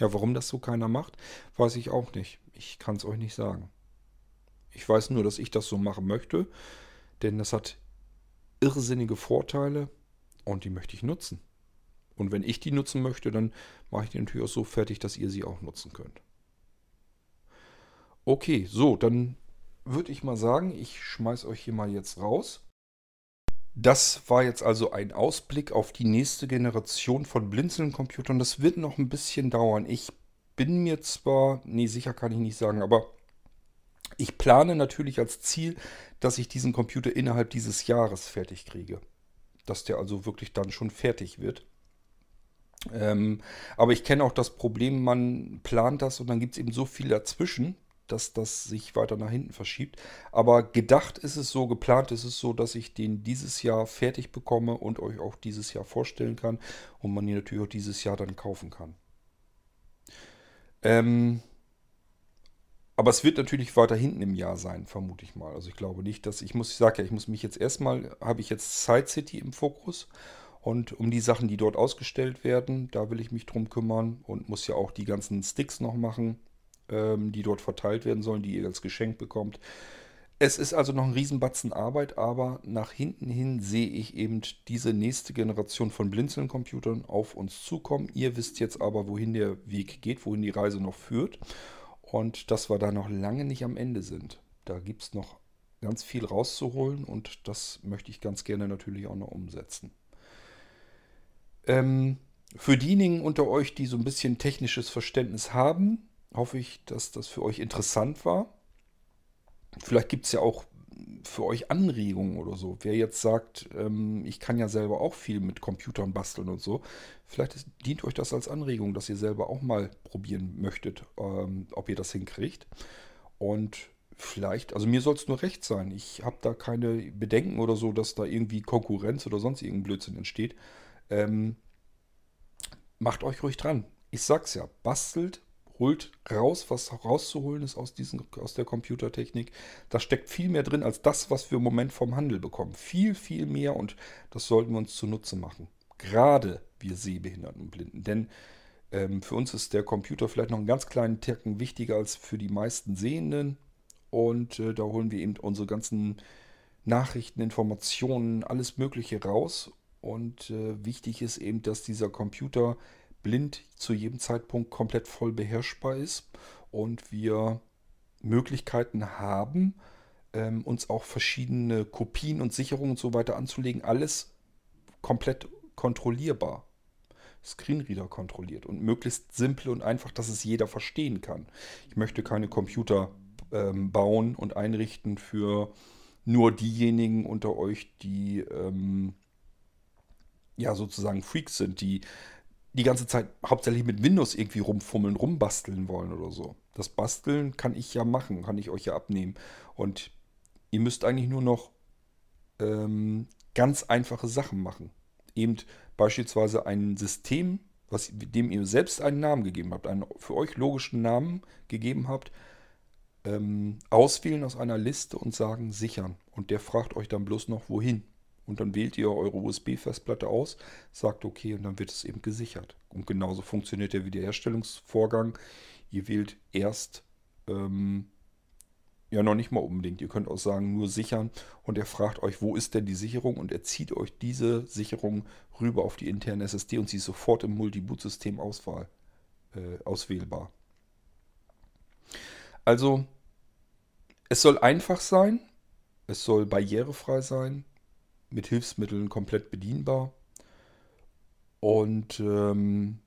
Ja, warum das so keiner macht, weiß ich auch nicht. Ich kann es euch nicht sagen. Ich weiß nur, dass ich das so machen möchte, denn das hat irrsinnige Vorteile und die möchte ich nutzen. Und wenn ich die nutzen möchte, dann mache ich die natürlich auch so fertig, dass ihr sie auch nutzen könnt. Okay, so, dann würde ich mal sagen, ich schmeiß euch hier mal jetzt raus. Das war jetzt also ein Ausblick auf die nächste Generation von Blinzeln-Computern. Das wird noch ein bisschen dauern. Ich bin mir zwar, nee, sicher kann ich nicht sagen, aber ich plane natürlich als Ziel, dass ich diesen Computer innerhalb dieses Jahres fertig kriege. Dass der also wirklich dann schon fertig wird. Ähm, aber ich kenne auch das Problem, man plant das und dann gibt es eben so viel dazwischen, dass das sich weiter nach hinten verschiebt. Aber gedacht ist es so, geplant ist es so, dass ich den dieses Jahr fertig bekomme und euch auch dieses Jahr vorstellen kann und man ihn natürlich auch dieses Jahr dann kaufen kann. Ähm, aber es wird natürlich weiter hinten im Jahr sein, vermute ich mal. Also ich glaube nicht, dass ich muss, ich sage ja, ich muss mich jetzt erstmal, habe ich jetzt Side City im Fokus und um die Sachen, die dort ausgestellt werden, da will ich mich drum kümmern und muss ja auch die ganzen Sticks noch machen, ähm, die dort verteilt werden sollen, die ihr als Geschenk bekommt. Es ist also noch ein Riesenbatzen Arbeit, aber nach hinten hin sehe ich eben diese nächste Generation von Blinzeln-Computern auf uns zukommen. Ihr wisst jetzt aber, wohin der Weg geht, wohin die Reise noch führt und dass wir da noch lange nicht am Ende sind. Da gibt es noch ganz viel rauszuholen und das möchte ich ganz gerne natürlich auch noch umsetzen. Ähm, für diejenigen unter euch, die so ein bisschen technisches Verständnis haben, hoffe ich, dass das für euch interessant war. Vielleicht gibt es ja auch für euch Anregungen oder so. Wer jetzt sagt, ähm, ich kann ja selber auch viel mit Computern basteln und so, vielleicht dient euch das als Anregung, dass ihr selber auch mal probieren möchtet, ähm, ob ihr das hinkriegt. Und vielleicht, also mir soll es nur recht sein. Ich habe da keine Bedenken oder so, dass da irgendwie Konkurrenz oder sonst irgendein Blödsinn entsteht. Ähm, macht euch ruhig dran. Ich sag's ja, bastelt, holt raus, was rauszuholen ist aus, diesen, aus der Computertechnik. Da steckt viel mehr drin als das, was wir im Moment vom Handel bekommen. Viel, viel mehr und das sollten wir uns zunutze machen. Gerade wir Sehbehinderten und Blinden. Denn ähm, für uns ist der Computer vielleicht noch einen ganz kleinen Ticken wichtiger als für die meisten Sehenden. Und äh, da holen wir eben unsere ganzen Nachrichten, Informationen, alles Mögliche raus. Und äh, wichtig ist eben, dass dieser Computer blind zu jedem Zeitpunkt komplett voll beherrschbar ist und wir Möglichkeiten haben, ähm, uns auch verschiedene Kopien und Sicherungen und so weiter anzulegen. Alles komplett kontrollierbar. Screenreader kontrolliert und möglichst simpel und einfach, dass es jeder verstehen kann. Ich möchte keine Computer ähm, bauen und einrichten für nur diejenigen unter euch, die ähm, ja sozusagen Freaks sind, die die ganze Zeit hauptsächlich mit Windows irgendwie rumfummeln, rumbasteln wollen oder so. Das Basteln kann ich ja machen, kann ich euch ja abnehmen. Und ihr müsst eigentlich nur noch ähm, ganz einfache Sachen machen. Eben beispielsweise ein System, was, dem ihr selbst einen Namen gegeben habt, einen für euch logischen Namen gegeben habt, ähm, auswählen aus einer Liste und sagen sichern. Und der fragt euch dann bloß noch wohin. Und dann wählt ihr eure USB-Festplatte aus, sagt OK und dann wird es eben gesichert. Und genauso funktioniert der Wiederherstellungsvorgang. Ihr wählt erst, ähm, ja noch nicht mal unbedingt, ihr könnt auch sagen, nur sichern und er fragt euch, wo ist denn die Sicherung und er zieht euch diese Sicherung rüber auf die interne SSD und sie ist sofort im Multi-Boot-System äh, auswählbar. Also, es soll einfach sein, es soll barrierefrei sein, mit Hilfsmitteln komplett bedienbar. Und ähm,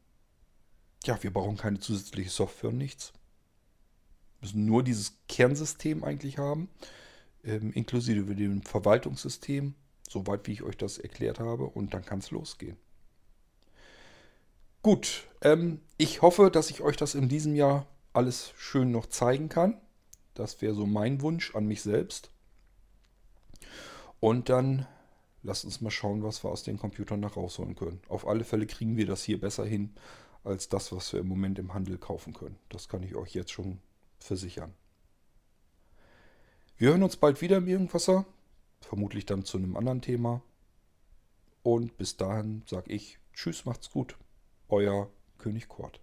ja, wir brauchen keine zusätzliche Software und nichts. Wir müssen nur dieses Kernsystem eigentlich haben, ähm, inklusive dem Verwaltungssystem, soweit wie ich euch das erklärt habe, und dann kann es losgehen. Gut, ähm, ich hoffe, dass ich euch das in diesem Jahr alles schön noch zeigen kann. Das wäre so mein Wunsch an mich selbst. Und dann lasst uns mal schauen, was wir aus den Computern nach rausholen können. Auf alle Fälle kriegen wir das hier besser hin als das, was wir im Moment im Handel kaufen können. Das kann ich euch jetzt schon versichern. Wir hören uns bald wieder im Irgendwasser, vermutlich dann zu einem anderen Thema. Und bis dahin sage ich Tschüss, macht's gut. Euer König Kurt.